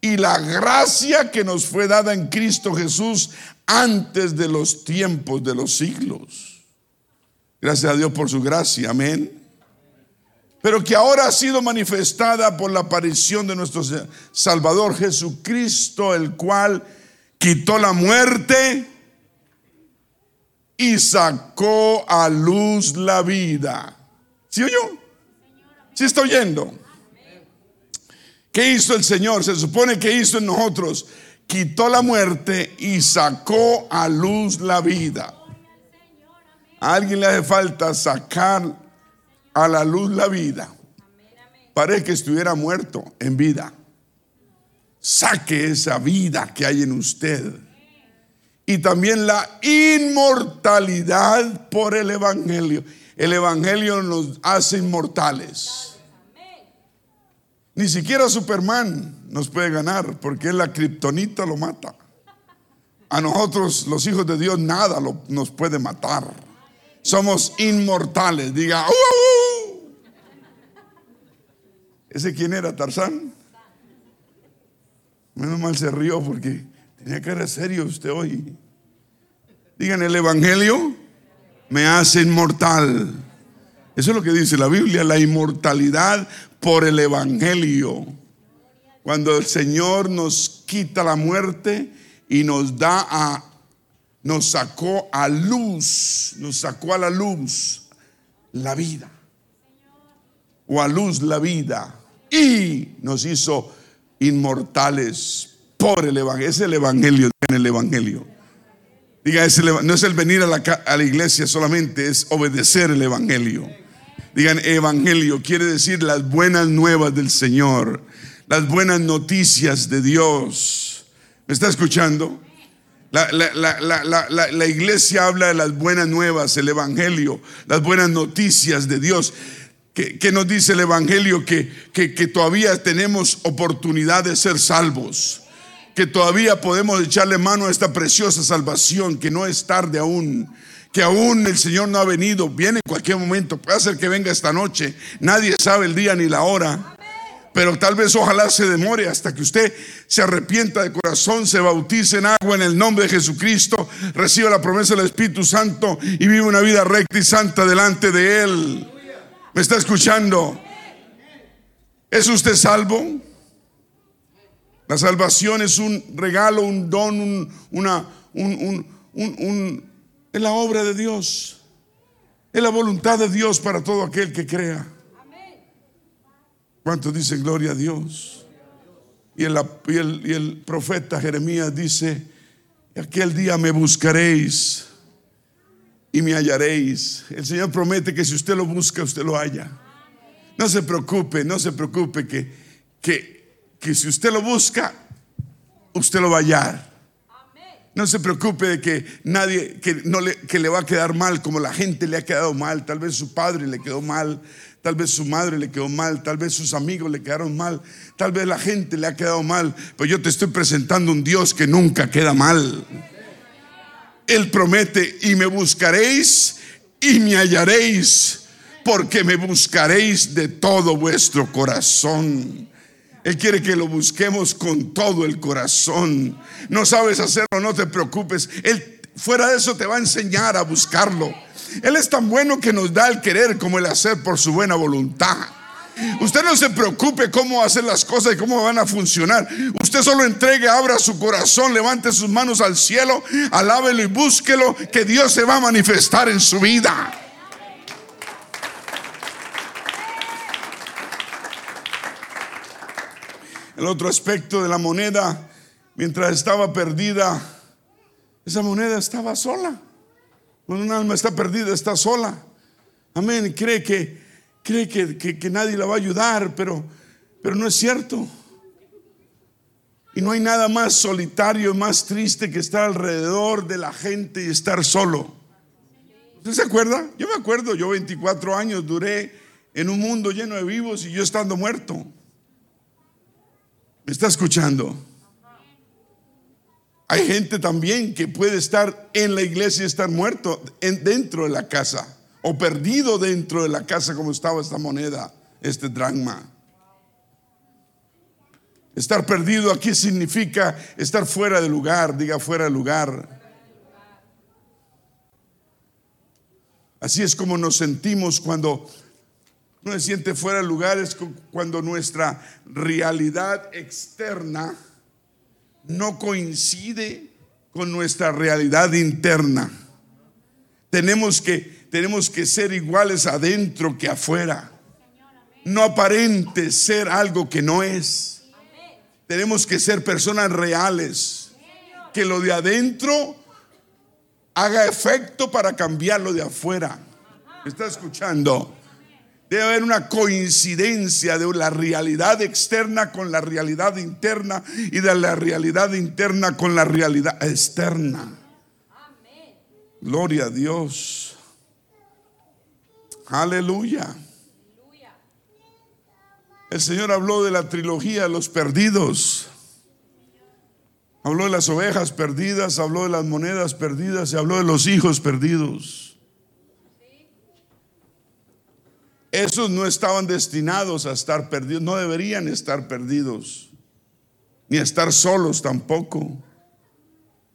y la gracia que nos fue dada en Cristo Jesús antes de los tiempos de los siglos. Gracias a Dios por su gracia, amén. Pero que ahora ha sido manifestada por la aparición de nuestro Salvador Jesucristo, el cual quitó la muerte y sacó a luz la vida. ¿Sí oyó? ¿Sí está oyendo? ¿Qué hizo el Señor? Se supone que hizo en nosotros. Quitó la muerte y sacó a luz la vida. A alguien le hace falta sacar a la luz la vida. Parece que estuviera muerto en vida. Saque esa vida que hay en usted y también la inmortalidad por el Evangelio. El Evangelio nos hace inmortales. Ni siquiera Superman nos puede ganar porque la kriptonita lo mata. A nosotros, los hijos de Dios, nada nos puede matar. Somos inmortales. Diga, ¡Uh! ¿ese quién era? ¿Tarzán? Menos mal se rió porque Tenía que ser serio usted hoy. Digan, el Evangelio me hace inmortal. Eso es lo que dice la Biblia, la inmortalidad por el Evangelio. Cuando el Señor nos quita la muerte y nos da a, nos sacó a luz, nos sacó a la luz la vida. O a luz la vida. Y nos hizo inmortales por. Es el Evangelio, en el Evangelio. Diga, no es el venir a la, la iglesia solamente, es obedecer el Evangelio. Digan, evangelio quiere decir las buenas nuevas del Señor, las buenas noticias de Dios. ¿Me está escuchando? La, la, iglesia habla de las buenas nuevas, el Evangelio, las buenas noticias de Dios. ¿Qué, nos dice el Evangelio? Que, que, que todavía tenemos oportunidad de ser salvos, que todavía podemos echarle mano a esta preciosa salvación, que no es tarde aún que aún el Señor no ha venido, viene en cualquier momento, puede ser que venga esta noche, nadie sabe el día ni la hora, pero tal vez ojalá se demore hasta que usted se arrepienta de corazón, se bautice en agua en el nombre de Jesucristo, reciba la promesa del Espíritu Santo y vive una vida recta y santa delante de Él. ¿Me está escuchando? ¿Es usted salvo? La salvación es un regalo, un don, un, una, un, un es la obra de Dios. Es la voluntad de Dios para todo aquel que crea. ¿Cuántos dicen gloria a Dios? Y el, y el profeta Jeremías dice, aquel día me buscaréis y me hallaréis. El Señor promete que si usted lo busca, usted lo halla. No se preocupe, no se preocupe que, que, que si usted lo busca, usted lo va a hallar. No se preocupe de que nadie, que, no le, que le va a quedar mal como la gente le ha quedado mal. Tal vez su padre le quedó mal, tal vez su madre le quedó mal, tal vez sus amigos le quedaron mal, tal vez la gente le ha quedado mal. Pero yo te estoy presentando un Dios que nunca queda mal. Él promete, y me buscaréis y me hallaréis, porque me buscaréis de todo vuestro corazón. Él quiere que lo busquemos con todo el corazón. No sabes hacerlo, no te preocupes. Él fuera de eso te va a enseñar a buscarlo. Él es tan bueno que nos da el querer como el hacer por su buena voluntad. Usted no se preocupe cómo hacer las cosas y cómo van a funcionar. Usted solo entregue, abra su corazón, levante sus manos al cielo, alábelo y búsquelo, que Dios se va a manifestar en su vida. El otro aspecto de la moneda, mientras estaba perdida, esa moneda estaba sola. Cuando un alma está perdida, está sola. Amén. Cree que, cree que, nadie la va a ayudar, pero, pero no es cierto. Y no hay nada más solitario, más triste que estar alrededor de la gente y estar solo. ¿Usted se acuerda? Yo me acuerdo, yo 24 años duré en un mundo lleno de vivos y yo estando muerto. ¿Me está escuchando? Hay gente también que puede estar en la iglesia y estar muerto dentro de la casa o perdido dentro de la casa como estaba esta moneda, este dragma. Estar perdido aquí significa estar fuera de lugar, diga fuera de lugar. Así es como nos sentimos cuando no se siente fuera de lugar es cuando nuestra realidad externa no coincide con nuestra realidad interna. Tenemos que, tenemos que ser iguales adentro que afuera. No aparente ser algo que no es. Tenemos que ser personas reales. Que lo de adentro haga efecto para cambiar lo de afuera. ¿Me está escuchando? Debe haber una coincidencia de la realidad externa con la realidad interna y de la realidad interna con la realidad externa. Gloria a Dios. Aleluya. El Señor habló de la trilogía de los perdidos. Habló de las ovejas perdidas, habló de las monedas perdidas y habló de los hijos perdidos. Esos no estaban destinados a estar perdidos, no deberían estar perdidos, ni estar solos tampoco.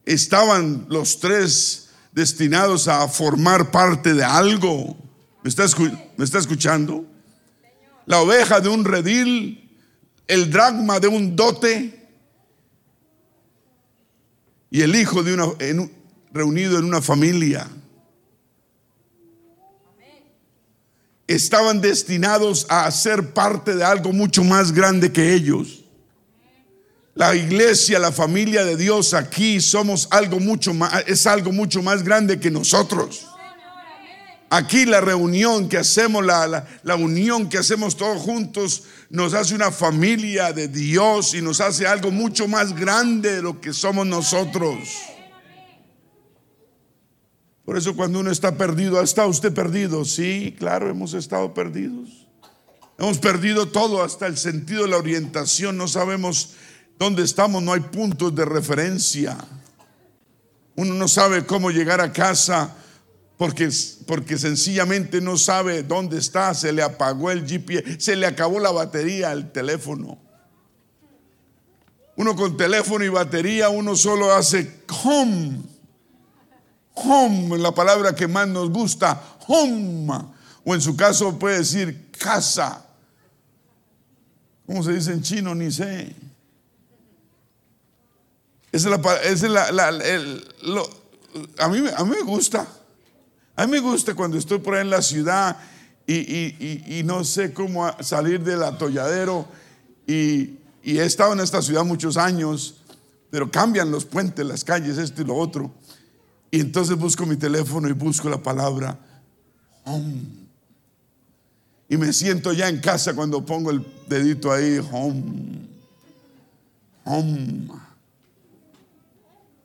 Estaban los tres destinados a formar parte de algo. ¿Me está, ¿Me está escuchando? La oveja de un redil, el dragma de un dote y el hijo de una, reunido en una familia. Estaban destinados a ser parte de algo mucho más grande que ellos. La iglesia, la familia de Dios aquí somos algo mucho más, es algo mucho más grande que nosotros. Aquí la reunión que hacemos, la, la, unión que hacemos todos juntos, nos hace una familia de Dios y nos hace algo mucho más grande de lo que somos nosotros. Por eso cuando uno está perdido, ¿ha estado usted perdido? Sí, claro, hemos estado perdidos. Hemos perdido todo, hasta el sentido de la orientación. No sabemos dónde estamos, no hay puntos de referencia. Uno no sabe cómo llegar a casa porque, porque sencillamente no sabe dónde está, se le apagó el GPS, se le acabó la batería al teléfono. Uno con teléfono y batería, uno solo hace home. Home, la palabra que más nos gusta, home. O en su caso puede decir casa. ¿Cómo se dice en chino? Ni sé. Esa es la, la, a, mí, a mí me gusta. A mí me gusta cuando estoy por ahí en la ciudad y, no sé cómo salir del atolladero y, he estado en esta ciudad muchos años, pero cambian los puentes, las calles, esto y lo otro. Y entonces busco mi teléfono y busco la palabra home. Y me siento ya en casa cuando pongo el dedito ahí, home. Home.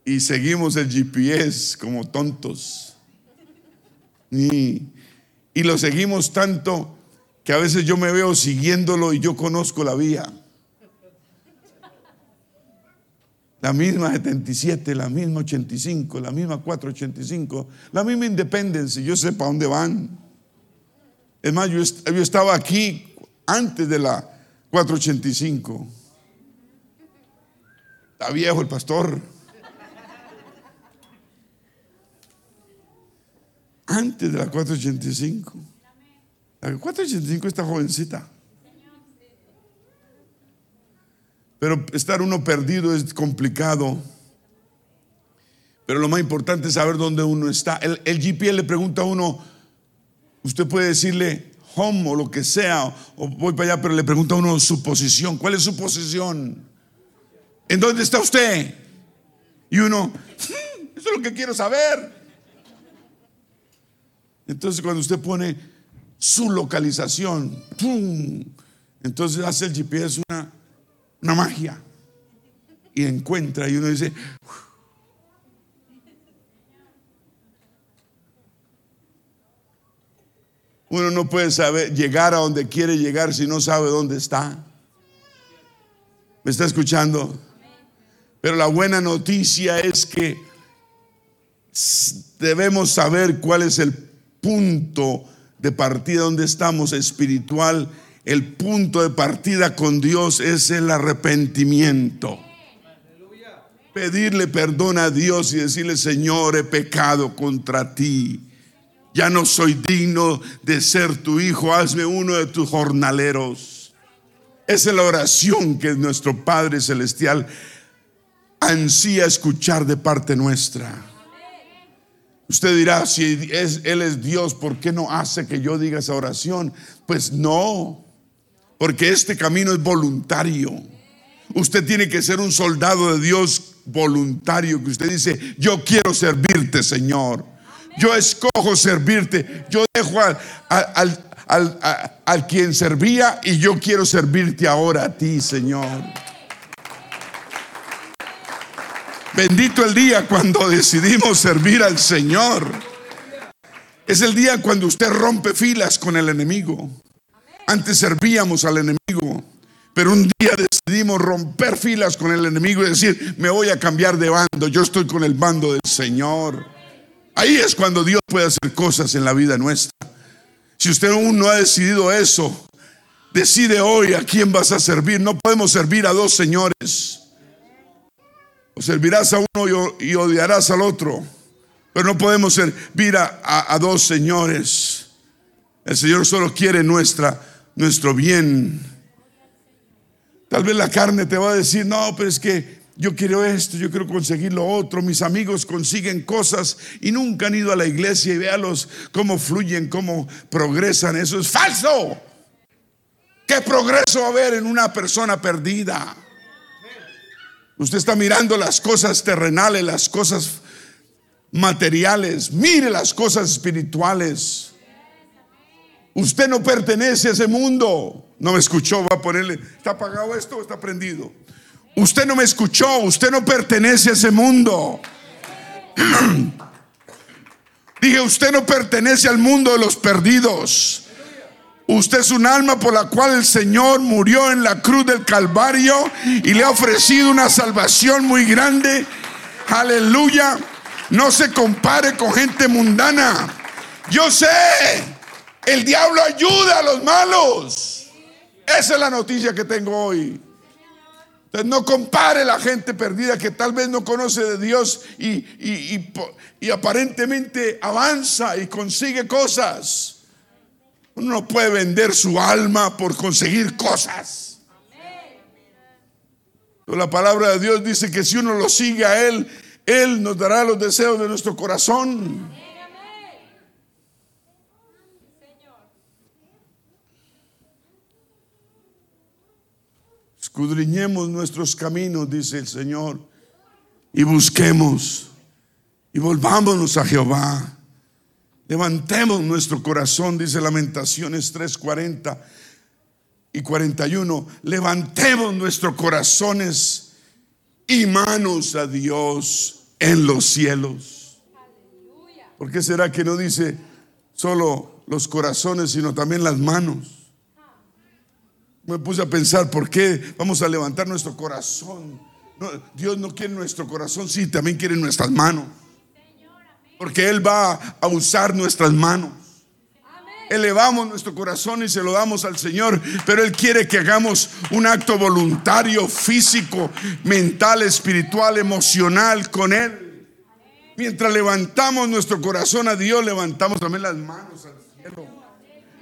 Y seguimos el GPS como tontos. Y, lo seguimos tanto que a veces yo me veo siguiéndolo y yo conozco la vía. La misma 77, la misma 85, la misma 485, la misma Independencia, yo sé para dónde van. Es más, yo, yo estaba aquí antes de la 485. Está viejo el pastor. antes de la 485. La 485 está jovencita. Pero estar uno perdido es complicado. Pero lo más importante es saber dónde uno está. El, el GPS le pregunta a uno, usted puede decirle home o lo que sea, o voy para allá, pero le pregunta a uno su posición. ¿Cuál es su posición? ¿En dónde está usted? Y uno, hmm, eso es lo que quiero saber. Entonces cuando usted pone su localización, entonces hace el GPS una, una magia y encuentra y uno dice, uno no puede saber llegar a donde quiere llegar si no sabe dónde está. ¿Me está escuchando? Pero la buena noticia es que debemos saber cuál es el punto de partida donde estamos espiritual, el punto de partida con Dios es el arrepentimiento. Pedirle perdón a Dios y decirle, Señor, he pecado contra ti. Ya no soy digno de ser tu hijo, hazme uno de tus jornaleros. Esa es la oración que nuestro Padre Celestial ansía escuchar de parte nuestra. Usted dirá, si Él es Dios, ¿por qué no hace que yo diga esa oración? Pues no, porque este camino es voluntario. Usted tiene que ser un soldado de Dios voluntario, que usted dice, yo quiero servirte, Señor. Yo escojo servirte. Yo dejo al, al, al quien servía y yo quiero servirte ahora a ti, Señor. Bendito el día cuando decidimos servir al Señor. Es el día cuando usted rompe filas con el enemigo. Antes servíamos al enemigo, pero un día decidimos romper filas con el enemigo y decir, me voy a cambiar de bando, yo estoy con el bando del Señor. Ahí es cuando Dios puede hacer cosas en la vida nuestra. Si usted aún no ha decidido eso, decide hoy a quién vas a servir. No podemos servir a dos señores. O servirás a uno y odiarás al otro. Pero no podemos servir a, dos señores. El Señor solo quiere nuestra, nuestro bien. Tal vez la carne te va a decir, no, pero es que yo quiero esto, yo quiero conseguir lo otro. Mis amigos consiguen cosas y nunca han ido a la iglesia y véalos cómo fluyen, cómo progresan. Eso es falso. ¿Qué progreso va a haber en una persona perdida? Usted está mirando las cosas terrenales, las cosas materiales. Mire las cosas espirituales. Usted no pertenece a ese mundo. No me escuchó, va a ponerle, ¿está apagado esto o está prendido? Usted no me escuchó, usted no pertenece a ese mundo. Dije, usted no pertenece al mundo de los perdidos. Usted es un alma por la cual el Señor murió en la cruz del Calvario y le ha ofrecido una salvación muy grande. Aleluya. No se compare con gente mundana. Yo sé, el diablo ayuda a los malos. Esa es la noticia que tengo hoy. Entonces no compare la gente perdida que tal vez no conoce de Dios y, aparentemente avanza y consigue cosas. Uno no puede vender su alma por conseguir cosas. la palabra de Dios dice que si uno lo sigue a Él, Él nos dará los deseos de nuestro corazón. Escudriñemos nuestros caminos, dice el Señor, y busquemos y volvámonos a Jehová. Levantemos nuestro corazón, dice Lamentaciones 3:40 y 41. Levantemos nuestros corazones y manos a Dios en los cielos. ¿Por qué será que no dice solo los corazones, sino también las manos? Me puse a pensar, ¿por qué vamos a levantar nuestro corazón? Dios no quiere nuestro corazón, sí, también quiere nuestras manos. Porque Él va a usar nuestras manos. Elevamos nuestro corazón y se lo damos al Señor, pero Él quiere que hagamos un acto voluntario, físico, mental, espiritual, emocional con Él. Mientras levantamos nuestro corazón a Dios, levantamos también las manos al cielo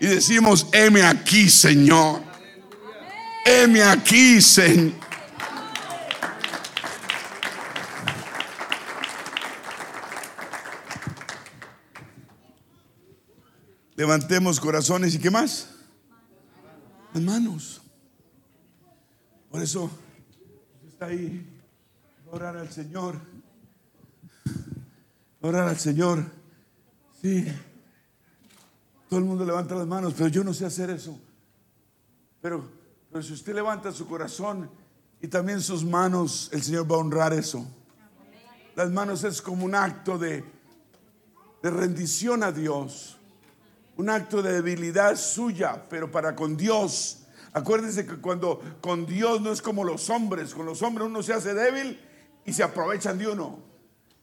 y decimos, heme aquí, Señor. Heme aquí, Señor. Levantemos corazones y qué más? Las manos. Por eso está ahí. Orar al Señor. Orar al Señor. Sí. Todo el mundo levanta las manos, pero yo no sé hacer eso. Pero pero si usted levanta su corazón y también sus manos, el Señor va a honrar eso. Las manos es como un acto de, de rendición a Dios. Un acto de debilidad suya, pero para con Dios. Acuérdense que cuando con Dios no es como los hombres. Con los hombres uno se hace débil y se aprovechan de uno.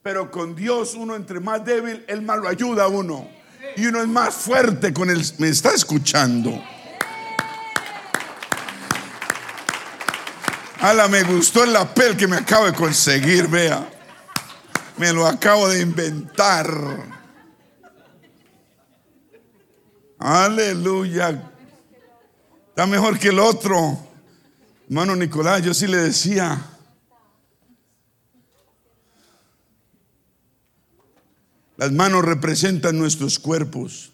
Pero con Dios uno entre más débil, Él más lo ayuda a uno. Y uno es más fuerte con Él. ¿Me está escuchando? Ala, me gustó el lapel que me acabo de conseguir, vea. Me lo acabo de inventar. Aleluya. Está mejor que el otro. Hermano Nicolás, yo sí le decía. Las manos representan nuestros cuerpos.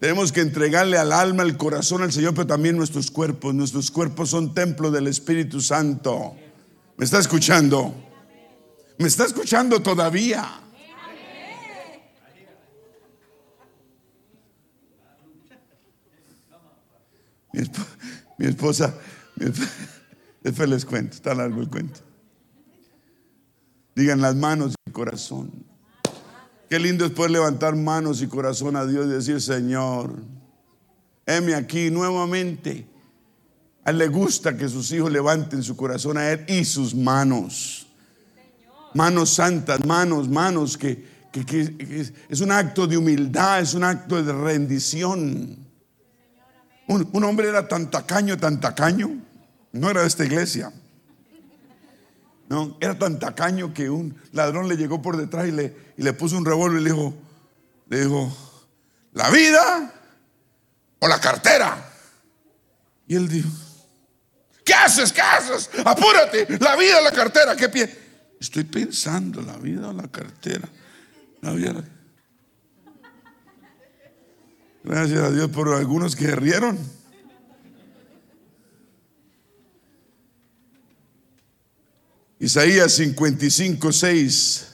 Tenemos que entregarle al alma, el corazón al Señor, pero también nuestros cuerpos. Nuestros cuerpos son templo del Espíritu Santo. ¿Me está escuchando? ¿Me está escuchando todavía? Mi, esposa, después les cuento, está largo el cuento. Digan las manos y el corazón. Qué lindo es poder levantar manos y corazón a Dios y decir, Señor, heme aquí nuevamente. A él le gusta que sus hijos levanten su corazón a Él y sus manos. Manos santas, manos, manos, que, es un acto de humildad, es un acto de rendición. Un, un hombre era tan tacaño, tan tacaño, no era de esta iglesia. No, era tan tacaño que un ladrón le llegó por detrás y le, y le puso un revólver y le dijo, le dijo, la vida o la cartera. Y él dijo, ¿qué haces? ¿Qué haces? Apúrate, la vida o la cartera, ¿qué pie? Estoy pensando, la vida o la cartera. La vida. Gracias a Dios por algunos que rieron. Isaías 55, 6.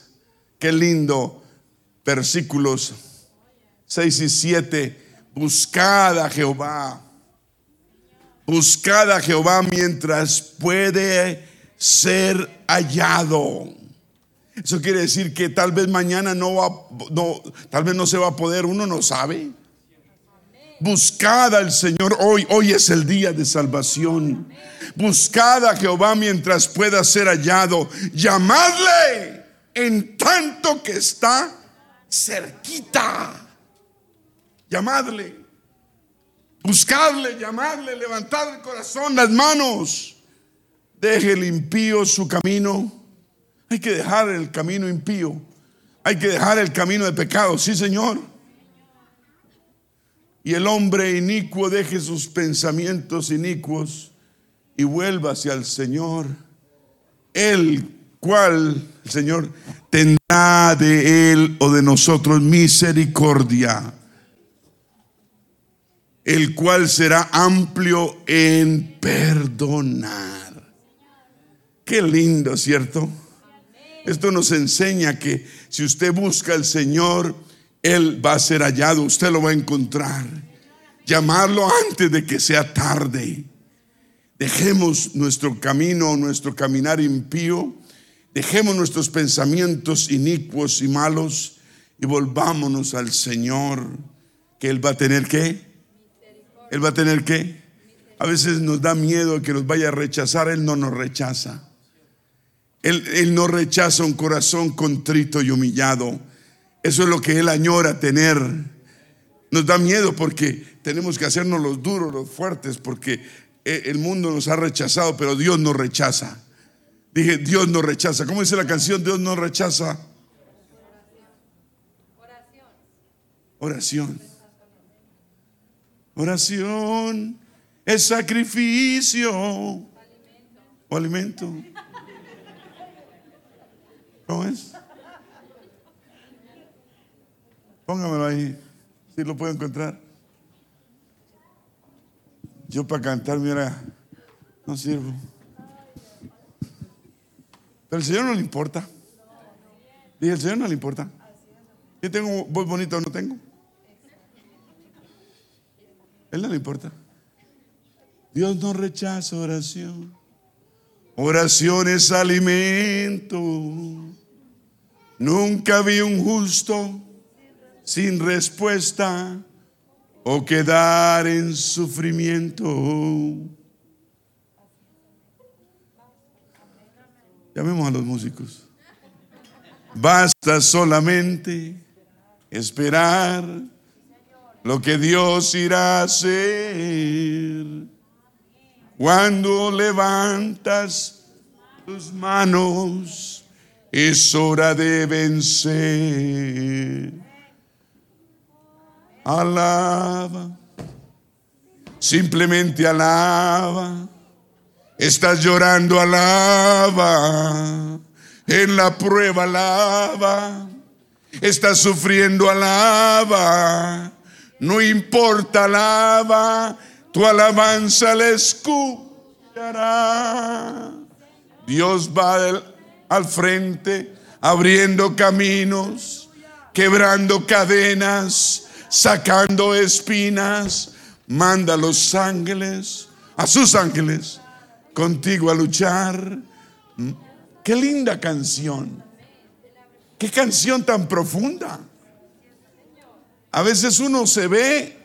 Qué lindo. Versículos 6 y 7. Buscad a Jehová. Buscad a Jehová mientras puede ser hallado. Eso quiere decir que tal vez mañana no va, no, tal vez no se va a poder, uno no sabe. Buscad al Señor hoy, hoy es el día de salvación. Buscad a Jehová mientras pueda ser hallado. Llamadle en tanto que está cerquita. Llamadle. Buscadle, llamadle, levantad el corazón, las manos. Deje el impío su camino. Hay que dejar el camino impío. Hay que dejar el camino de pecado. Sí, Señor y el hombre inicuo deje sus pensamientos inicuos y vuelva hacia el Señor, el cual, el Señor, tendrá de él o de nosotros misericordia, el cual será amplio en perdonar. Qué lindo, ¿cierto? Esto nos enseña que si usted busca al Señor, él va a ser hallado, usted lo va a encontrar. Llamarlo antes de que sea tarde. Dejemos nuestro camino, nuestro caminar impío. Dejemos nuestros pensamientos inicuos y malos y volvámonos al Señor, que Él va a tener que. Él va a tener que. A veces nos da miedo que nos vaya a rechazar, Él no nos rechaza. Él, él no rechaza un corazón contrito y humillado. Eso es lo que Él añora tener. Nos da miedo porque tenemos que hacernos los duros, los fuertes, porque eh, el mundo nos ha rechazado, pero Dios nos rechaza. Dije, Dios nos rechaza. ¿Cómo dice la canción? Dios nos rechaza. Oración. Oración es sacrificio o alimento. ¿Cómo es? Póngamelo ahí, si lo puedo encontrar. Yo para cantar, mira, no sirvo. Pero al Señor no le importa. Dije, al Señor no le importa. Yo tengo voz bonita o no tengo. Él no le importa. Dios no rechaza oración. Oración es alimento. Nunca vi un justo sin respuesta o quedar en sufrimiento. Llamemos a los músicos. Basta solamente esperar lo que Dios irá a hacer. Cuando levantas tus manos, es hora de vencer alaba, simplemente alaba. Estás llorando, alaba. En la prueba, alaba. Estás sufriendo, alaba. No importa, alaba. Tu alabanza le escuchará. Dios va al frente, abriendo caminos, quebrando cadenas sacando espinas, manda a los ángeles, a sus ángeles, contigo a luchar. Qué linda canción. Qué canción tan profunda. A veces uno se ve,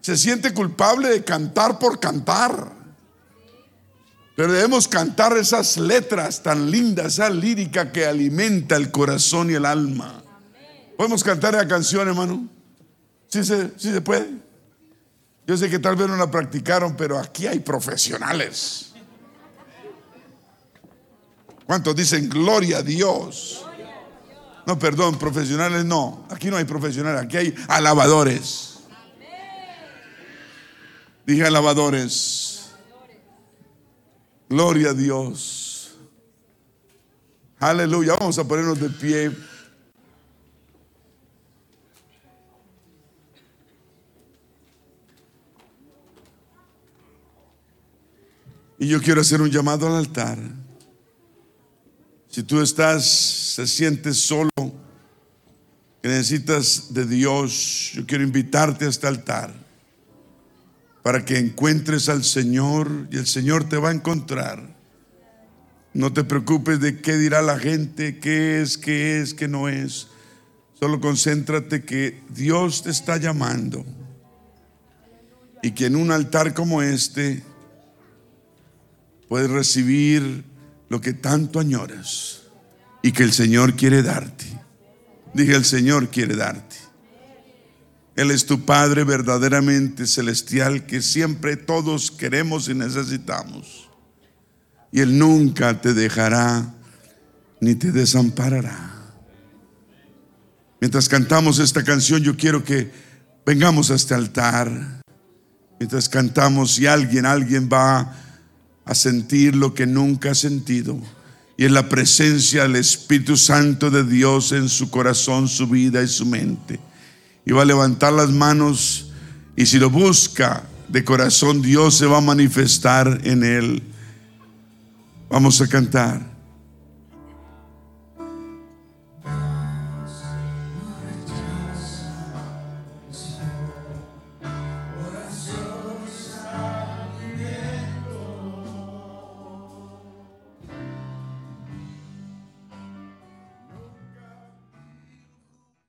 se siente culpable de cantar por cantar. Pero debemos cantar esas letras tan lindas, esa lírica que alimenta el corazón y el alma. ¿Podemos cantar la canción, hermano? Sí se, se puede. Yo sé que tal vez no la practicaron, pero aquí hay profesionales. ¿Cuántos dicen gloria a Dios? No, perdón, profesionales no. Aquí no hay profesionales, aquí hay alabadores. Dije alabadores. Gloria a Dios. Aleluya. Vamos a ponernos de pie. Y yo quiero hacer un llamado al altar. Si tú estás, se sientes solo, que necesitas de Dios, yo quiero invitarte a este altar para que encuentres al Señor y el Señor te va a encontrar. No te preocupes de qué dirá la gente, qué es, qué es, qué no es. Solo concéntrate que Dios te está llamando y que en un altar como este puedes recibir lo que tanto añoras y que el Señor quiere darte. Dije, el Señor quiere darte. Él es tu Padre verdaderamente celestial que siempre todos queremos y necesitamos. Y Él nunca te dejará ni te desamparará. Mientras cantamos esta canción, yo quiero que vengamos a este altar. Mientras cantamos, y alguien, alguien va a sentir lo que nunca ha sentido. Y en la presencia del Espíritu Santo de Dios en su corazón, su vida y su mente. Y va a levantar las manos y si lo busca de corazón, Dios se va a manifestar en él. Vamos a cantar.